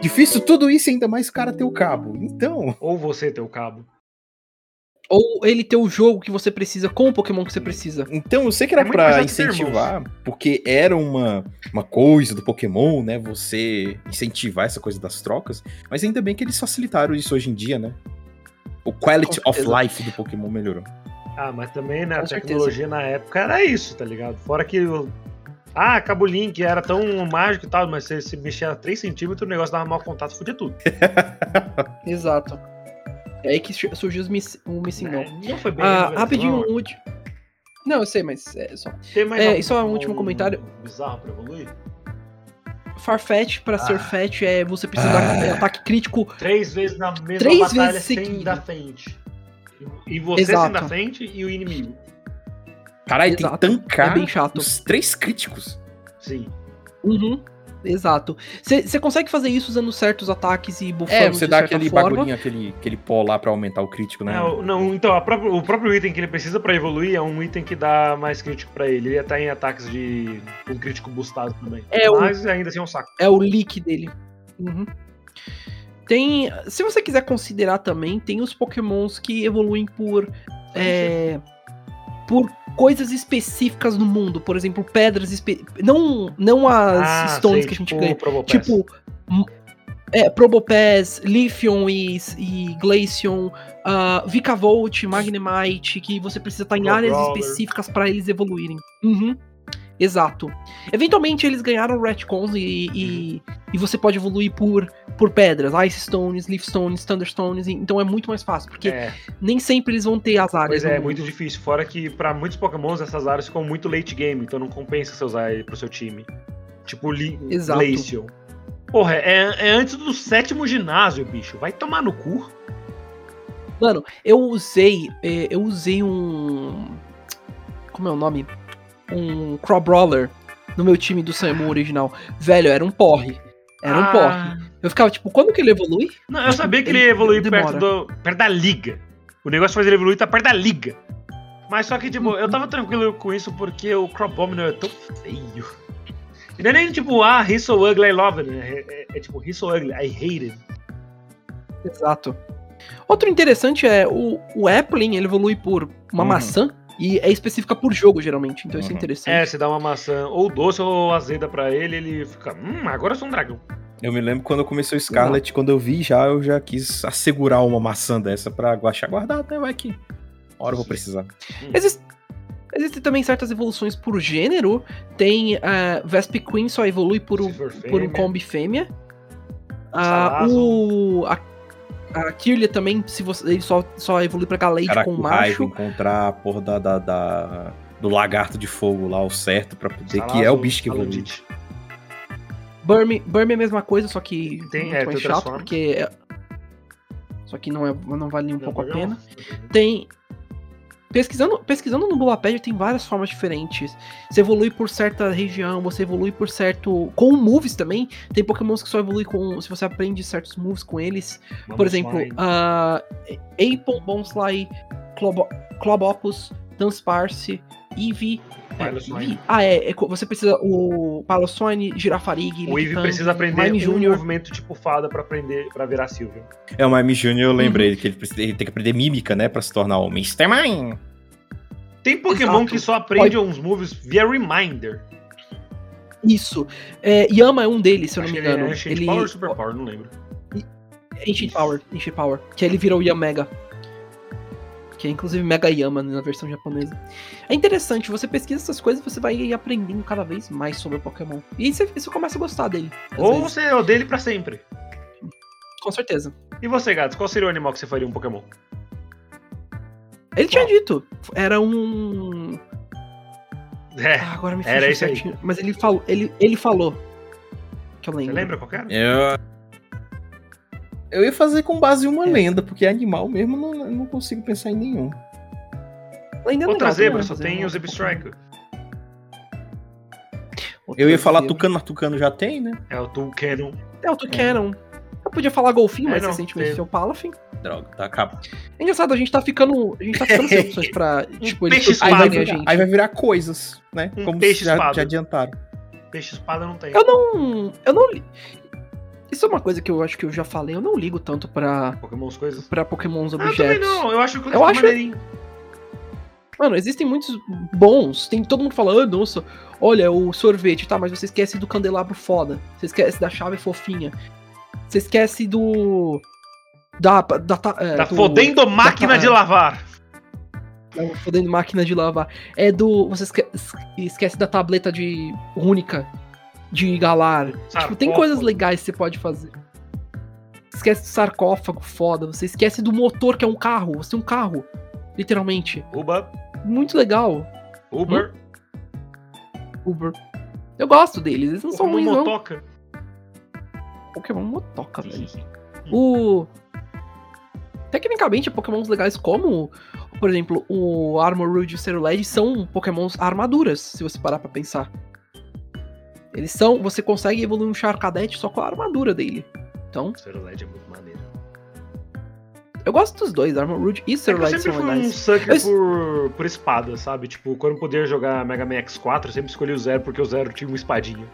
B: Difícil tudo isso ainda mais o cara ter o cabo. Então,
C: ou você ter o cabo.
A: Ou ele ter o jogo que você precisa com o Pokémon que você precisa.
B: Então, eu sei que era é pra incentivar, porque era uma, uma coisa do Pokémon, né? Você incentivar essa coisa das trocas. Mas ainda bem que eles facilitaram isso hoje em dia, né? O quality of life do Pokémon melhorou.
C: Ah, mas também, né? Com a tecnologia certeza. na época era isso, tá ligado? Fora que. Ah, Cabo Link era tão mágico e tal, mas se, se mexer a 3 centímetros, o negócio dava mau contato, fudia tudo.
A: Exato. É aí que surgiu miss, o Missing
C: Não. Não foi bem.
A: Ah, rapidinho, um último. Não, eu sei, mas é só.
C: Tem mais
A: é, só um último comentário.
C: Bizarro pra evoluir?
A: Farfetch pra ah. ser fetch é você precisa ah. dar ataque crítico.
C: Três vezes na mesma três batalha vezes sem dar frente. E você Exato. sem dar frente e o inimigo.
B: Caralho, tem que tancar é bem chato. os três críticos.
C: Sim.
A: Uhum. Exato. Você consegue fazer isso usando certos ataques e buffando É,
B: você dá aquele forma. bagulhinho, aquele, aquele pó lá pra aumentar o crítico, né?
C: Não, não então, própria, o próprio item que ele precisa pra evoluir é um item que dá mais crítico pra ele. Ele ia estar em ataques de um crítico boostado também.
A: É
C: Mas o, ainda assim é um saco.
A: É o leak dele. Uhum. Tem. Se você quiser considerar também, tem os pokémons que evoluem por. É, por coisas específicas no mundo, por exemplo, pedras espe... não não as ah, stones sei, que a gente tipo ganha, Probopés. tipo é, Probopés, Lithium e, e Glaceon, uh, Vikavolt, Magnemite, que você precisa estar em áreas específicas para eles evoluírem. Uhum. Exato. Eventualmente eles ganharam retcons e, e, e, você pode evoluir por, por pedras, Ice Stones, Leaf Stones, Thunder Stones, então é muito mais fácil, porque é. nem sempre eles vão ter as áreas.
C: Pois é, é muito difícil. Fora que para muitos Pokémons essas áreas ficam muito late game, então não compensa você usar ele pro seu time. Tipo Li Exato. Glaceon. Porra, é, é antes do sétimo ginásio, bicho. Vai tomar no cu.
A: Mano, eu usei. É, eu usei um. Como é o nome? Um Brawler no meu time do Samu original. Velho, era um porre. Era ah. um porre. Eu ficava tipo, quando que ele evolui?
C: Não, eu sabia que ele, ele evolui perto, do, perto da liga. O negócio faz ele evoluir tá perto da liga. Mas só que, tipo, eu tava tranquilo com isso porque o Crabominor é tão feio. E não é nem tipo, ah, he's so ugly, I love it. É, é, é tipo, he's so ugly, I hate it.
A: Exato. Outro interessante é o, o Applin, ele evolui por uma uhum. maçã. E é específica por jogo, geralmente. Então uhum. isso é uhum. interessante.
C: É, você dá uma maçã ou doce ou azeda para ele, ele fica. Hum, agora eu sou um dragão.
B: Eu me lembro quando começou o Scarlet, quando eu vi já, eu já quis assegurar uma maçã dessa pra achar guardado, né? Vai que. Uma hora eu vou precisar.
A: Hum. Existe, existem também certas evoluções por gênero. Tem a uh, Vesp Queen só evolui por, um, por um combi fêmea. Uh, o, a a Kirlia também, se você, ele só, só evolui pra Galade com o macho.
B: encontrar a porra da, da, da, do lagarto de fogo lá, o certo, pra poder. que é o bicho que evolui.
A: Burm, Burm é a mesma coisa, só que tem, muito é, mais chato, porque. É... Só que não, é, não vale nem um não, pouco a pena. Tem. Pesquisando, pesquisando no Bulbapedia tem várias formas diferentes. Você evolui por certa região, você evolui por certo. Com moves também. Tem pokémons que só evolui com. Se você aprende certos moves com eles. Vamos por exemplo, uh, Apple, Bonsly, Clob Clobopus, Dunsparce, Eevee,
C: Piloswine.
A: Ah, é, é, Você precisa o Piloswine, Girafarig,
C: O Eve precisa aprender Mime um Junior. movimento tipo fada pra aprender, para virar Silvio.
B: É, o Mime Junior eu lembrei uhum. que ele, precisa, ele tem que aprender mímica, né, pra se tornar o Mr. Mime.
C: Tem Pokémon Exato. que só aprende Pode... uns moves via Reminder.
A: Isso. É, Yama é um deles, se eu não me engano.
C: Ele é ele... Power ou Super Power, não lembro.
A: Ancient Power, Ancient Power. Que ele virou Yamega que é inclusive Mega Yama na versão japonesa. É interessante, você pesquisa essas coisas e você vai aprendendo cada vez mais sobre o Pokémon. E você, você começa a gostar dele.
C: Ou vezes. você odeia ele pra sempre.
A: Com certeza.
C: E você, Gatos, qual seria o animal que você faria um Pokémon?
A: Ele tinha dito. Era um.
C: É, ah, agora me era esse certinho. Aí.
A: Mas ele falou, ele, ele falou. Que eu lembro.
C: Você lembra qual era?
B: Eu eu ia fazer com base em uma é. lenda, porque animal mesmo não, não consigo pensar em nenhum.
C: Ainda Outra legal, zebra, só tem o Zebstrike.
B: Eu ia falar Tucano, mas Tucano já tem, né?
C: É o Tucano.
A: É o Tucano. É. Eu podia falar golfinho, é, mas não, recentemente tem o Palafin.
B: Droga, tá acabando.
A: É engraçado, a gente tá ficando. A gente tá ficando sem opções pra.
C: Tipo, peixe espada,
B: aí, vai virar, aí vai virar coisas, né?
C: Um Como peixe já,
B: já adiantaram.
C: Peixe espada não tem.
A: Eu não. Eu não. Isso é uma coisa que eu acho que eu já falei, eu não ligo tanto pra.
C: Pokémons coisas?
A: Pra Pokémons objetos. Ah, eu
C: não, eu acho que eu acho. Maneirinho.
A: Mano, existem muitos bons. Tem todo mundo falando, ah, nossa, olha, o sorvete, tá, mas você esquece do candelabro foda. Você esquece da chave fofinha. Você esquece do. Da. Da, da,
C: é, tá do, fodendo máquina da, de lavar.
A: Tá fodendo máquina de lavar. É do. Você esquece, esquece da tableta de. única de Galar. Tipo, tem coisas legais que você pode fazer. Esquece do sarcófago, foda. Você esquece do motor, que é um carro. Você tem um carro. Literalmente.
C: Uber.
A: Muito legal.
C: Uber.
A: Hum? Uber. Eu gosto deles. Eles não Pokémon são ruins,
C: motoca.
A: não. Pokémon motoca, velho. O... Tecnicamente, pokémons legais como, por exemplo, o Armorwood e o Cerulege são pokémons armaduras, se você parar pra pensar. Eles são. Você consegue evoluir um Charcadet só com a armadura dele. Então.
C: Cerulege é muito maneiro.
A: Eu gosto dos dois, Armor Rouge e Cerulege
C: é eu sempre fui um sucker por, por espada, sabe? Tipo, quando eu podia jogar Mega Man X4, eu sempre escolhi o Zero porque o Zero tinha uma espadinha.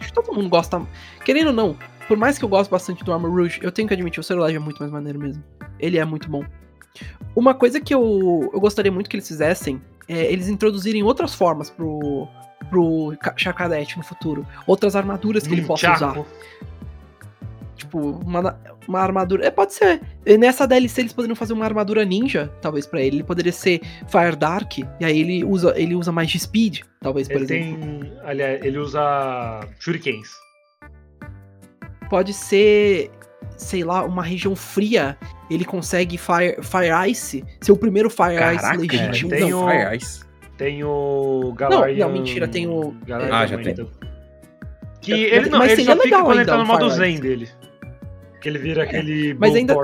A: Acho que todo mundo gosta. Querendo ou não, por mais que eu goste bastante do Armor Rouge, eu tenho que admitir, o Cerulege é muito mais maneiro mesmo. Ele é muito bom. Uma coisa que eu, eu gostaria muito que eles fizessem é eles introduzirem outras formas pro, pro Chakadete no futuro. Outras armaduras que ele possa usar. Tipo, uma, uma armadura. É, pode ser. Nessa DLC eles poderiam fazer uma armadura ninja, talvez, para ele. Ele poderia ser Fire Dark, e aí ele usa, ele usa mais de speed, talvez, por
C: ele
A: exemplo.
C: Tem, aliás, ele usa Shurikens.
A: Pode ser, sei lá, uma região fria. Ele consegue Fire, fire Ice, ser o primeiro Fire
B: Caraca,
A: Ice legítimo.
B: Tem não, Fire Ice.
C: Tem o Galarian...
A: Não, não, mentira, tem o...
B: Galarian ah, já tem.
C: Que ele não, mas ele só fica quando ele tá no modo zen dele. Que ele vira é, aquele
A: mas ainda...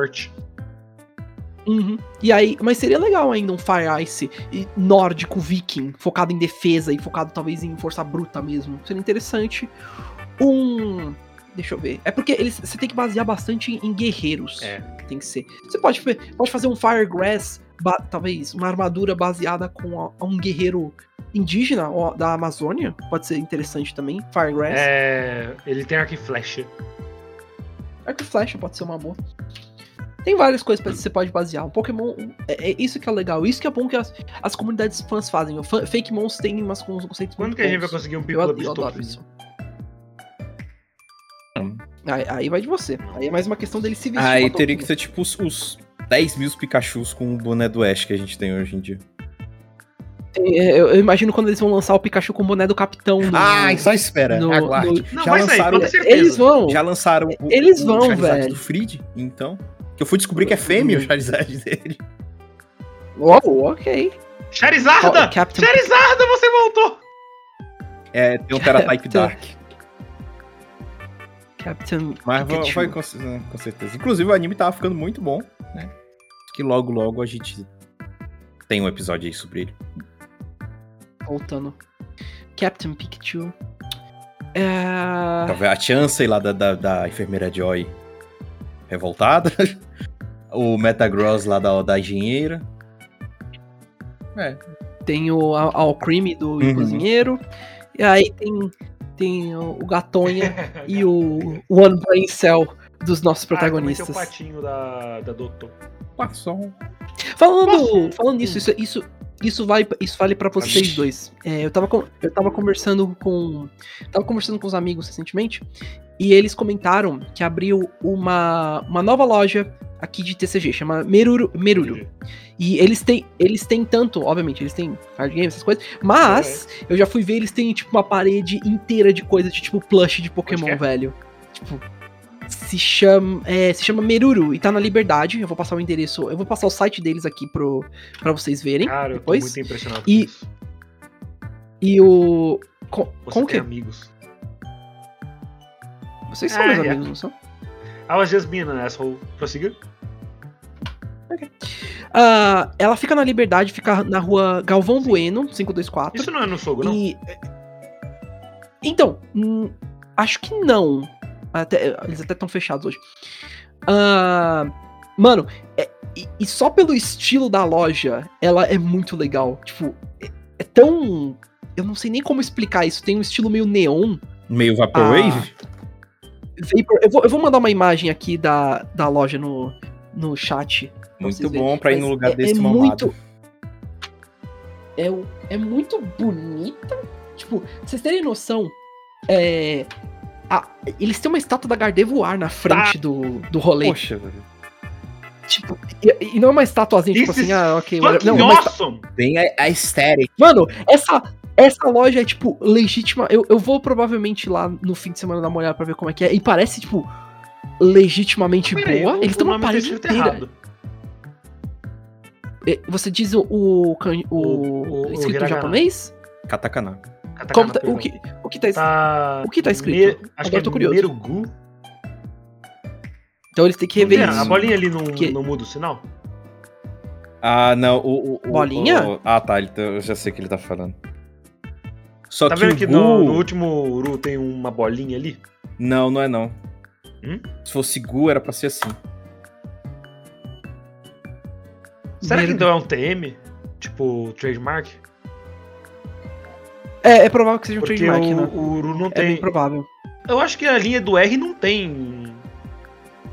A: Uhum. E aí, mas seria legal ainda um Fire Ice nórdico viking, focado em defesa e focado talvez em força bruta mesmo. Seria interessante. Um. Deixa eu ver. É porque eles, você tem que basear bastante em guerreiros.
C: É.
A: Tem que ser. Você pode, pode fazer um Firegrass talvez uma armadura baseada com um guerreiro indígena da Amazônia, pode ser interessante também. Firegrass.
C: É, ele tem arco e flecha.
A: Arco e flecha pode ser uma boa. Tem várias coisas que você pode basear. Um Pokémon. É, é, isso que é legal. Isso que é bom que as, as comunidades fãs fazem. O Fake Mons tem umas conceitos
C: Quando que a gente vai conseguir um Piccolo eu, eu adoro isso.
A: Aí, aí, vai de você. Aí é mais uma questão dele se
B: vestir. Aí teria que ser tipo os, os 10 mil Pikachus com o boné do Ash que a gente tem hoje em dia.
A: É, eu, imagino quando eles vão lançar o Pikachu com o boné do Capitão.
B: No, ah, só espera. No, aguarde.
C: No... Não, já lançaram.
A: Sair, eles vão.
B: Já lançaram
A: o, eles vão, o velho.
B: do Freed, então. Que eu fui descobrir que é fêmea o Charizard dele.
A: Oh, ok.
C: Charizarda! Oh, Captain... Charizarda, você voltou!
B: É, tem um Teratype Dark.
A: Captain.
B: Mas vai, vai com, com, certeza. Inclusive, o anime tava ficando muito bom, né? Que logo, logo a gente tem um episódio aí sobre ele.
A: Voltando. Captain Pikachu. É...
B: A Chansey lá da, da, da enfermeira Joy revoltada. o Metagross lá da, da engenheira. É.
A: Tem o Alcreme do uhum. cozinheiro. E aí tem, tem o, o Gatonha e o One Brain Cell dos nossos protagonistas. Ah,
C: o patinho da, da Doutor.
B: Passou.
A: Falando, falando nisso, isso, isso, isso, vai, isso vale para vocês dois. É, eu, tava, eu tava conversando com. Tava conversando com os amigos recentemente. E eles comentaram que abriu uma, uma nova loja aqui de TCG, chama Meruru. Meruru. E eles têm, eles têm tanto, obviamente, eles têm card games, essas coisas, mas é. eu já fui ver, eles têm, tipo, uma parede inteira de coisa de, tipo, plush de Pokémon, velho. Tipo, se chama, é, se chama Meruru e tá na Liberdade. Eu vou passar o endereço, eu vou passar o site deles aqui pro, pra vocês verem.
C: Cara,
A: depois.
C: eu tô muito impressionado
A: e. E o. Com,
C: Você com tem que? amigos.
A: Vocês são ah, meus amigos, não são?
C: I was just being an asshole. Prossiga.
A: Ok. Uh, ela fica na Liberdade, fica na rua Galvão Bueno, 524.
C: Isso não é no fogo, não? E...
A: Então, hum, acho que não. Até, eles até estão fechados hoje. Uh, mano, é, e, e, só pelo estilo da loja, ela é muito legal. Tipo, é, é, tão. Eu não sei nem como explicar isso. Tem um estilo meio neon.
B: Meio Vaporwave? Ah,
A: Vapor, eu, vou, eu vou mandar uma imagem aqui da, da loja no, no chat.
B: Muito bom para ir no lugar
A: é,
B: desse
A: é muito é, é muito bonita. Tipo, pra vocês terem noção, é, a, eles têm uma estátua da Gardevoir na frente ah, do, do rolê.
B: Poxa, velho.
A: Tipo, e, e, não é uma estatuazinha, tipo assim, ah, ok.
C: Não,
A: é
C: awesome.
B: Tem a, a aesthetic.
A: Mano, essa, essa loja é, tipo, legítima. Eu, eu vou provavelmente lá no fim de semana dar uma olhada pra ver como é que é. E parece, tipo, legitimamente Peraí, boa. Eles têm uma parede inteira. É, você diz o, o, o, o escrito japonês?
B: Katakana.
A: Como tá, o, que, o, que tá, tá, o que tá escrito?
C: Me, acho Agora que é eu tô curioso. Merugu.
A: Então eles têm que rever isso.
C: A bolinha ali não, que... não muda o sinal?
B: Ah, não. O,
A: o, Bolinha?
B: O, ah, tá. Ele tá, eu já sei o que ele tá falando.
C: Só tá que vendo que Gu... no, no, último Uru tem uma bolinha ali?
B: Não, não é não. Hum? Se fosse Gu, era pra ser assim.
C: Será que então é um TM? Tipo, trademark?
A: É, é provável que seja um
C: Porque
A: trademark,
C: o,
A: né?
C: O Uru não tem.
A: É bem provável.
C: Eu acho que a linha do R não tem.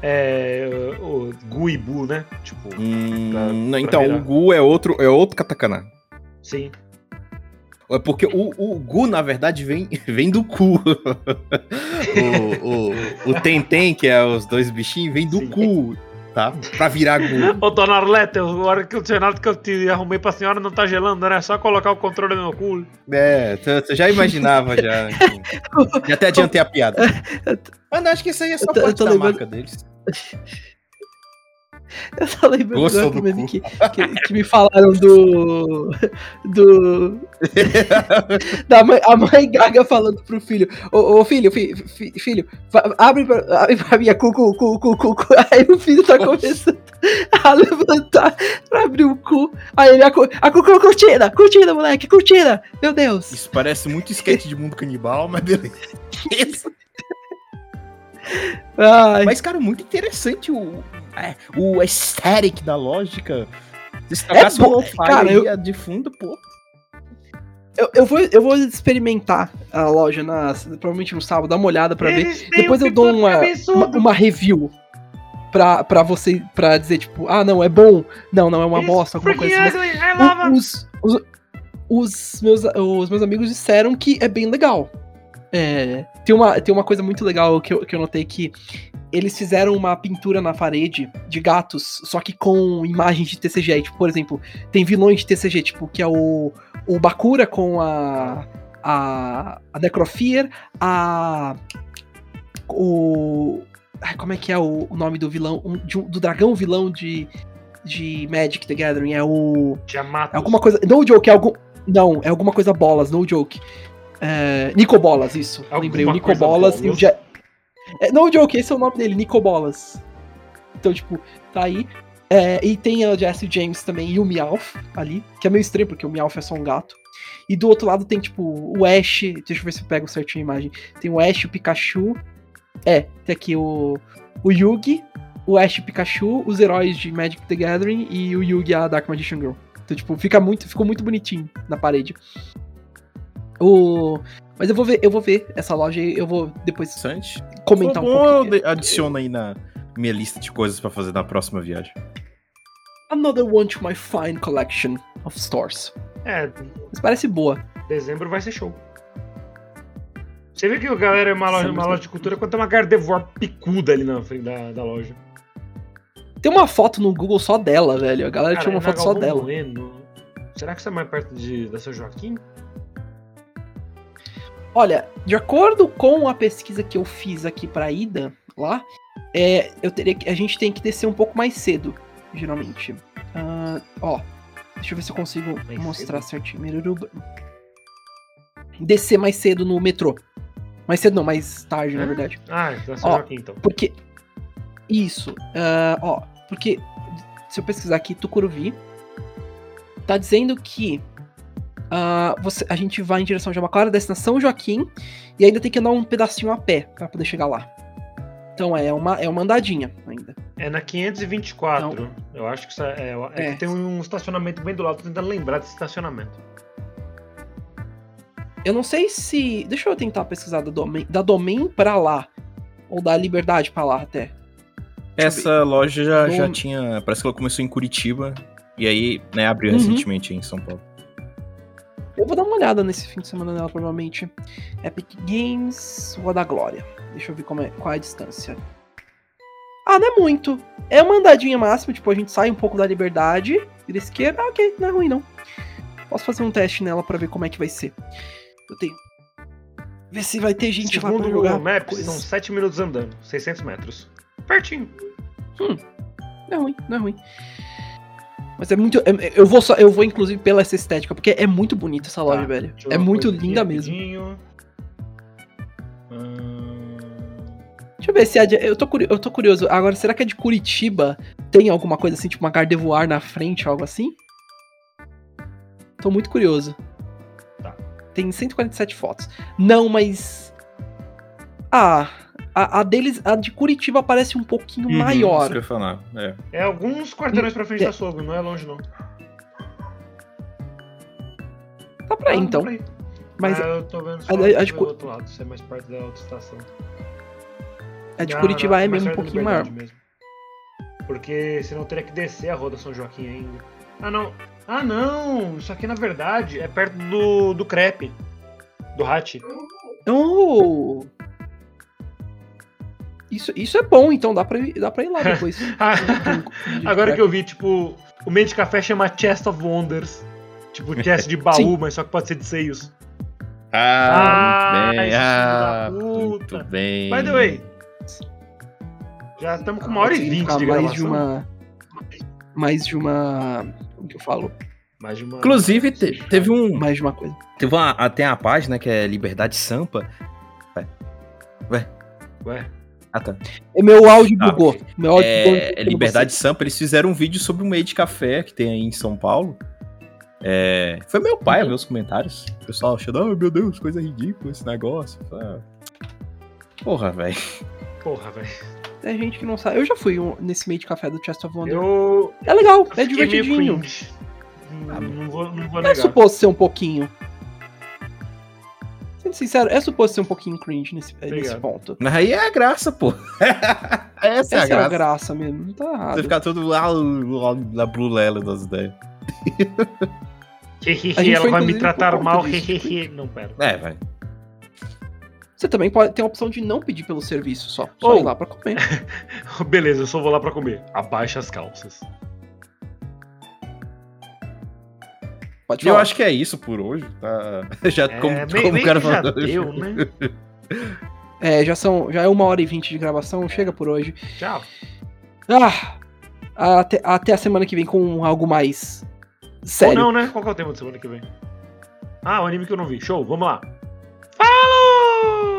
C: É. O Gu e Bu, né? Tipo.
B: Hum, pra, pra então, virar. o Gu é outro, é outro katakana.
C: Sim.
B: É porque o, o Gu, na verdade, vem, vem do cu. o, o, o Tentem, que é os dois bichinhos, vem do Sim. cu, tá? Pra virar Gu.
C: Ô, dona Arlete, o ar-condicionado que eu te arrumei pra senhora não tá gelando, né? É só colocar o controle no meu cu.
B: É, você já imaginava, já. já até adiantei a piada. Mas não, acho que isso aí é só parte da marca deles.
A: Eu só lembro Gosto do meme que, que, que, me falaram do. Do. da mãe, a mãe Gaga falando pro filho: Ô, ô filho, fi, fi, filho, abre pra, abre pra minha cu, cu, cu, cu, cu, cu. Aí o filho tá começando a levantar pra abrir o cu. Aí ele, a, cu, a cu, curtida, curtida, moleque, curtida, meu Deus.
B: Isso parece muito sketch de mundo canibal, mas beleza. Ai. Mas, cara, muito interessante o, é, o aesthetic da lógica.
A: Se é, um cara, eu... de fundo, pô. Eu, eu, vou, eu vou experimentar a loja na, provavelmente no sábado, dar uma olhada pra ver. Depois eu dou uma, uma, uma, review pra, pra você pra dizer, tipo, ah, não, é bom. Não, não, é uma bosta, alguma coisa assim. Mas, os, os, os, meus, os meus amigos disseram que é bem legal. É, tem, uma, tem uma coisa muito legal que eu, que eu notei que eles fizeram uma pintura na parede de gatos, só que com imagens de TCG. Tipo, por exemplo, tem vilões de TCG, tipo, que é o, o Bakura com a. a. a Necrofear, a. o. Como é que é o, o nome do vilão? Um, de, do dragão vilão de. de Magic the Gathering? É o.
C: Diamatos.
A: É alguma coisa. No joke, é algum. Não, é alguma coisa bolas, no joke. É, Nicobolas, isso. Alguma Lembrei, o Nicobolas e o Je é, no joke, esse é o nome dele, Nicobolas. Então, tipo, tá aí. É, e tem a Jesse James também e o Meowth ali, que é meio estranho, porque o Meowth é só um gato. E do outro lado tem, tipo, o Ash. Deixa eu ver se eu pego certinho a imagem. Tem o Ash, o Pikachu. É, tem aqui o, o Yugi, o Ash o Pikachu, os heróis de Magic the Gathering e o Yugi, a Dark Magician Girl. Então, tipo, fica muito, ficou muito bonitinho na parede. O... Mas eu vou ver, eu vou ver essa loja e eu vou depois
B: Interessante.
A: comentar um pouco.
B: Adiciona aí na minha lista de coisas para fazer na próxima viagem.
A: Another one to my fine collection of stores.
C: É.
A: Mas parece boa.
C: Dezembro vai ser show. Você vê que a galera é uma loja, uma loja de cultura quando tem uma Gardevoir picuda ali na frente da, da loja.
A: Tem uma foto no Google só dela, velho. A galera tinha uma é foto só dela.
C: Bueno. Será que você é mais perto de, da São Joaquim?
A: Olha, de acordo com a pesquisa que eu fiz aqui para ida lá, é, eu teria que, a gente tem que descer um pouco mais cedo, geralmente. Uh, ó, deixa eu ver se eu consigo mais mostrar cedo. certinho. Descer mais cedo no metrô. Mais cedo não, mais tarde, na verdade.
C: Ah, então São Joaquim, então.
A: Porque. Isso. Uh, ó, porque se eu pesquisar aqui, Tucuruvi, tá dizendo que uh, você, a gente vai em direção a Jabaquara, desce na São Joaquim, e ainda tem que andar um pedacinho a pé para poder chegar lá. Então é uma, é uma andadinha ainda.
C: É na 524. Então, eu acho que, é, é, é. tem um estacionamento bem do lado, tô tentando lembrar desse estacionamento.
A: Eu não sei se. Deixa eu tentar pesquisar da Domain, da Domain pra lá. Ou da Liberdade pra lá até.
B: Essa loja já, já tinha. Parece que ela começou em Curitiba. E aí, né, abriu uhum. recentemente em São Paulo.
A: Eu vou dar uma olhada nesse fim de semana dela, provavelmente. Epic Games, Rua da Glória. Deixa eu ver como é, qual é a distância. Ah, não é muito. É uma andadinha máxima, tipo, a gente sai um pouco da liberdade, vira esquerda, ah, ok, não é ruim não. Posso fazer um teste nela para ver como é que vai ser. Eu tenho. Ver se vai ter gente
C: Segundo
A: lá pra jogar.
C: Maps, coisa. são 7 minutos andando, 600 metros. Pertinho.
A: Hum, não é ruim, não é ruim. Mas é muito. É, eu, vou só, eu vou, inclusive, pela essa estética, porque é muito bonita essa loja, tá, velho. É muito linda mesmo. Hum... Deixa eu ver se é de, eu, tô curioso, eu tô curioso. Agora, será que é de Curitiba? Tem alguma coisa assim, tipo uma Gardevoir na frente, algo assim? Tô muito curioso. Tá. Tem 147 fotos. Não, mas. Ah. A, a, deles, a de Curitiba parece um pouquinho uhum, maior. Isso
B: que eu ia falar. É.
C: é alguns quarteirões pra frente é. da Sogo, não é longe não.
A: Tá pra ah, ir, então.
C: Pra.
A: Mas
C: ah, eu tô vendo só a, a, a de... outro lado, se é mais perto da outra estação.
A: A de Curitiba não, é mesmo um pouquinho maior. Mesmo.
C: Porque senão teria que descer a Roda São Joaquim ainda. Ah, não. Ah, não! Isso aqui, na verdade, é perto do, do crepe. Do Hat.
A: Oh! Isso, isso é bom, então dá pra, ir, dá pra ir lá depois.
C: Ah, agora que eu vi, tipo, o meio de café chama Chest of Wonders. Tipo, chest de baú, mas só que pode ser de seios.
B: Ah, ah bem, ah, muito bem.
C: By the way, já estamos com uma hora e vinte de gravação.
A: Mais de uma... Mais de uma... Como que eu falo?
C: Mais de uma...
B: Inclusive, te, teve um...
A: Mais de uma coisa.
B: Teve uma... Tem a página que é Liberdade Sampa. Ué.
C: Ué. Ué.
A: Ah, tá. É meu áudio ah, bugou. Meu áudio
B: é, é Liberdade Sampa, eles fizeram um vídeo sobre o meio de café que tem aí em São Paulo. É, foi meu pai, meus comentários. O pessoal achando, oh meu Deus, coisa ridícula esse negócio. Ah, porra, velho.
C: Porra, velho.
A: Tem gente que não sabe. Eu já fui um, nesse meio de café do Chest of Wonder.
C: Eu...
A: É legal, é divertidinho.
C: Ah, não, vou, não vou
A: negar. É suposto ser um pouquinho. Sendo sincero, é suposto ser um pouquinho cringe nesse, nesse ponto.
B: Aí é a graça, pô.
A: Essa, é a graça. É a graça mesmo, não tá errado.
B: Você ficar todo lá na brulela das ideias.
C: ela vai me tratar mal, não, pera.
B: É, vai.
A: Você também pode ter a opção de não pedir pelo serviço só. Só oh. ir lá pra comer.
C: Beleza, eu só vou lá pra comer. Abaixa as calças.
B: Pode falar. Eu acho que é isso por hoje. Tá? Já é, como,
C: bem, como bem o cara falou. Deu, né?
A: é, já são. Já é uma hora e vinte de gravação. Chega por hoje.
C: Tchau.
A: Ah! Até, até a semana que vem com algo mais sério.
C: Ou não, né? Qual que é o tema da semana que vem? Ah, o anime que eu não vi. Show, vamos lá. Falou!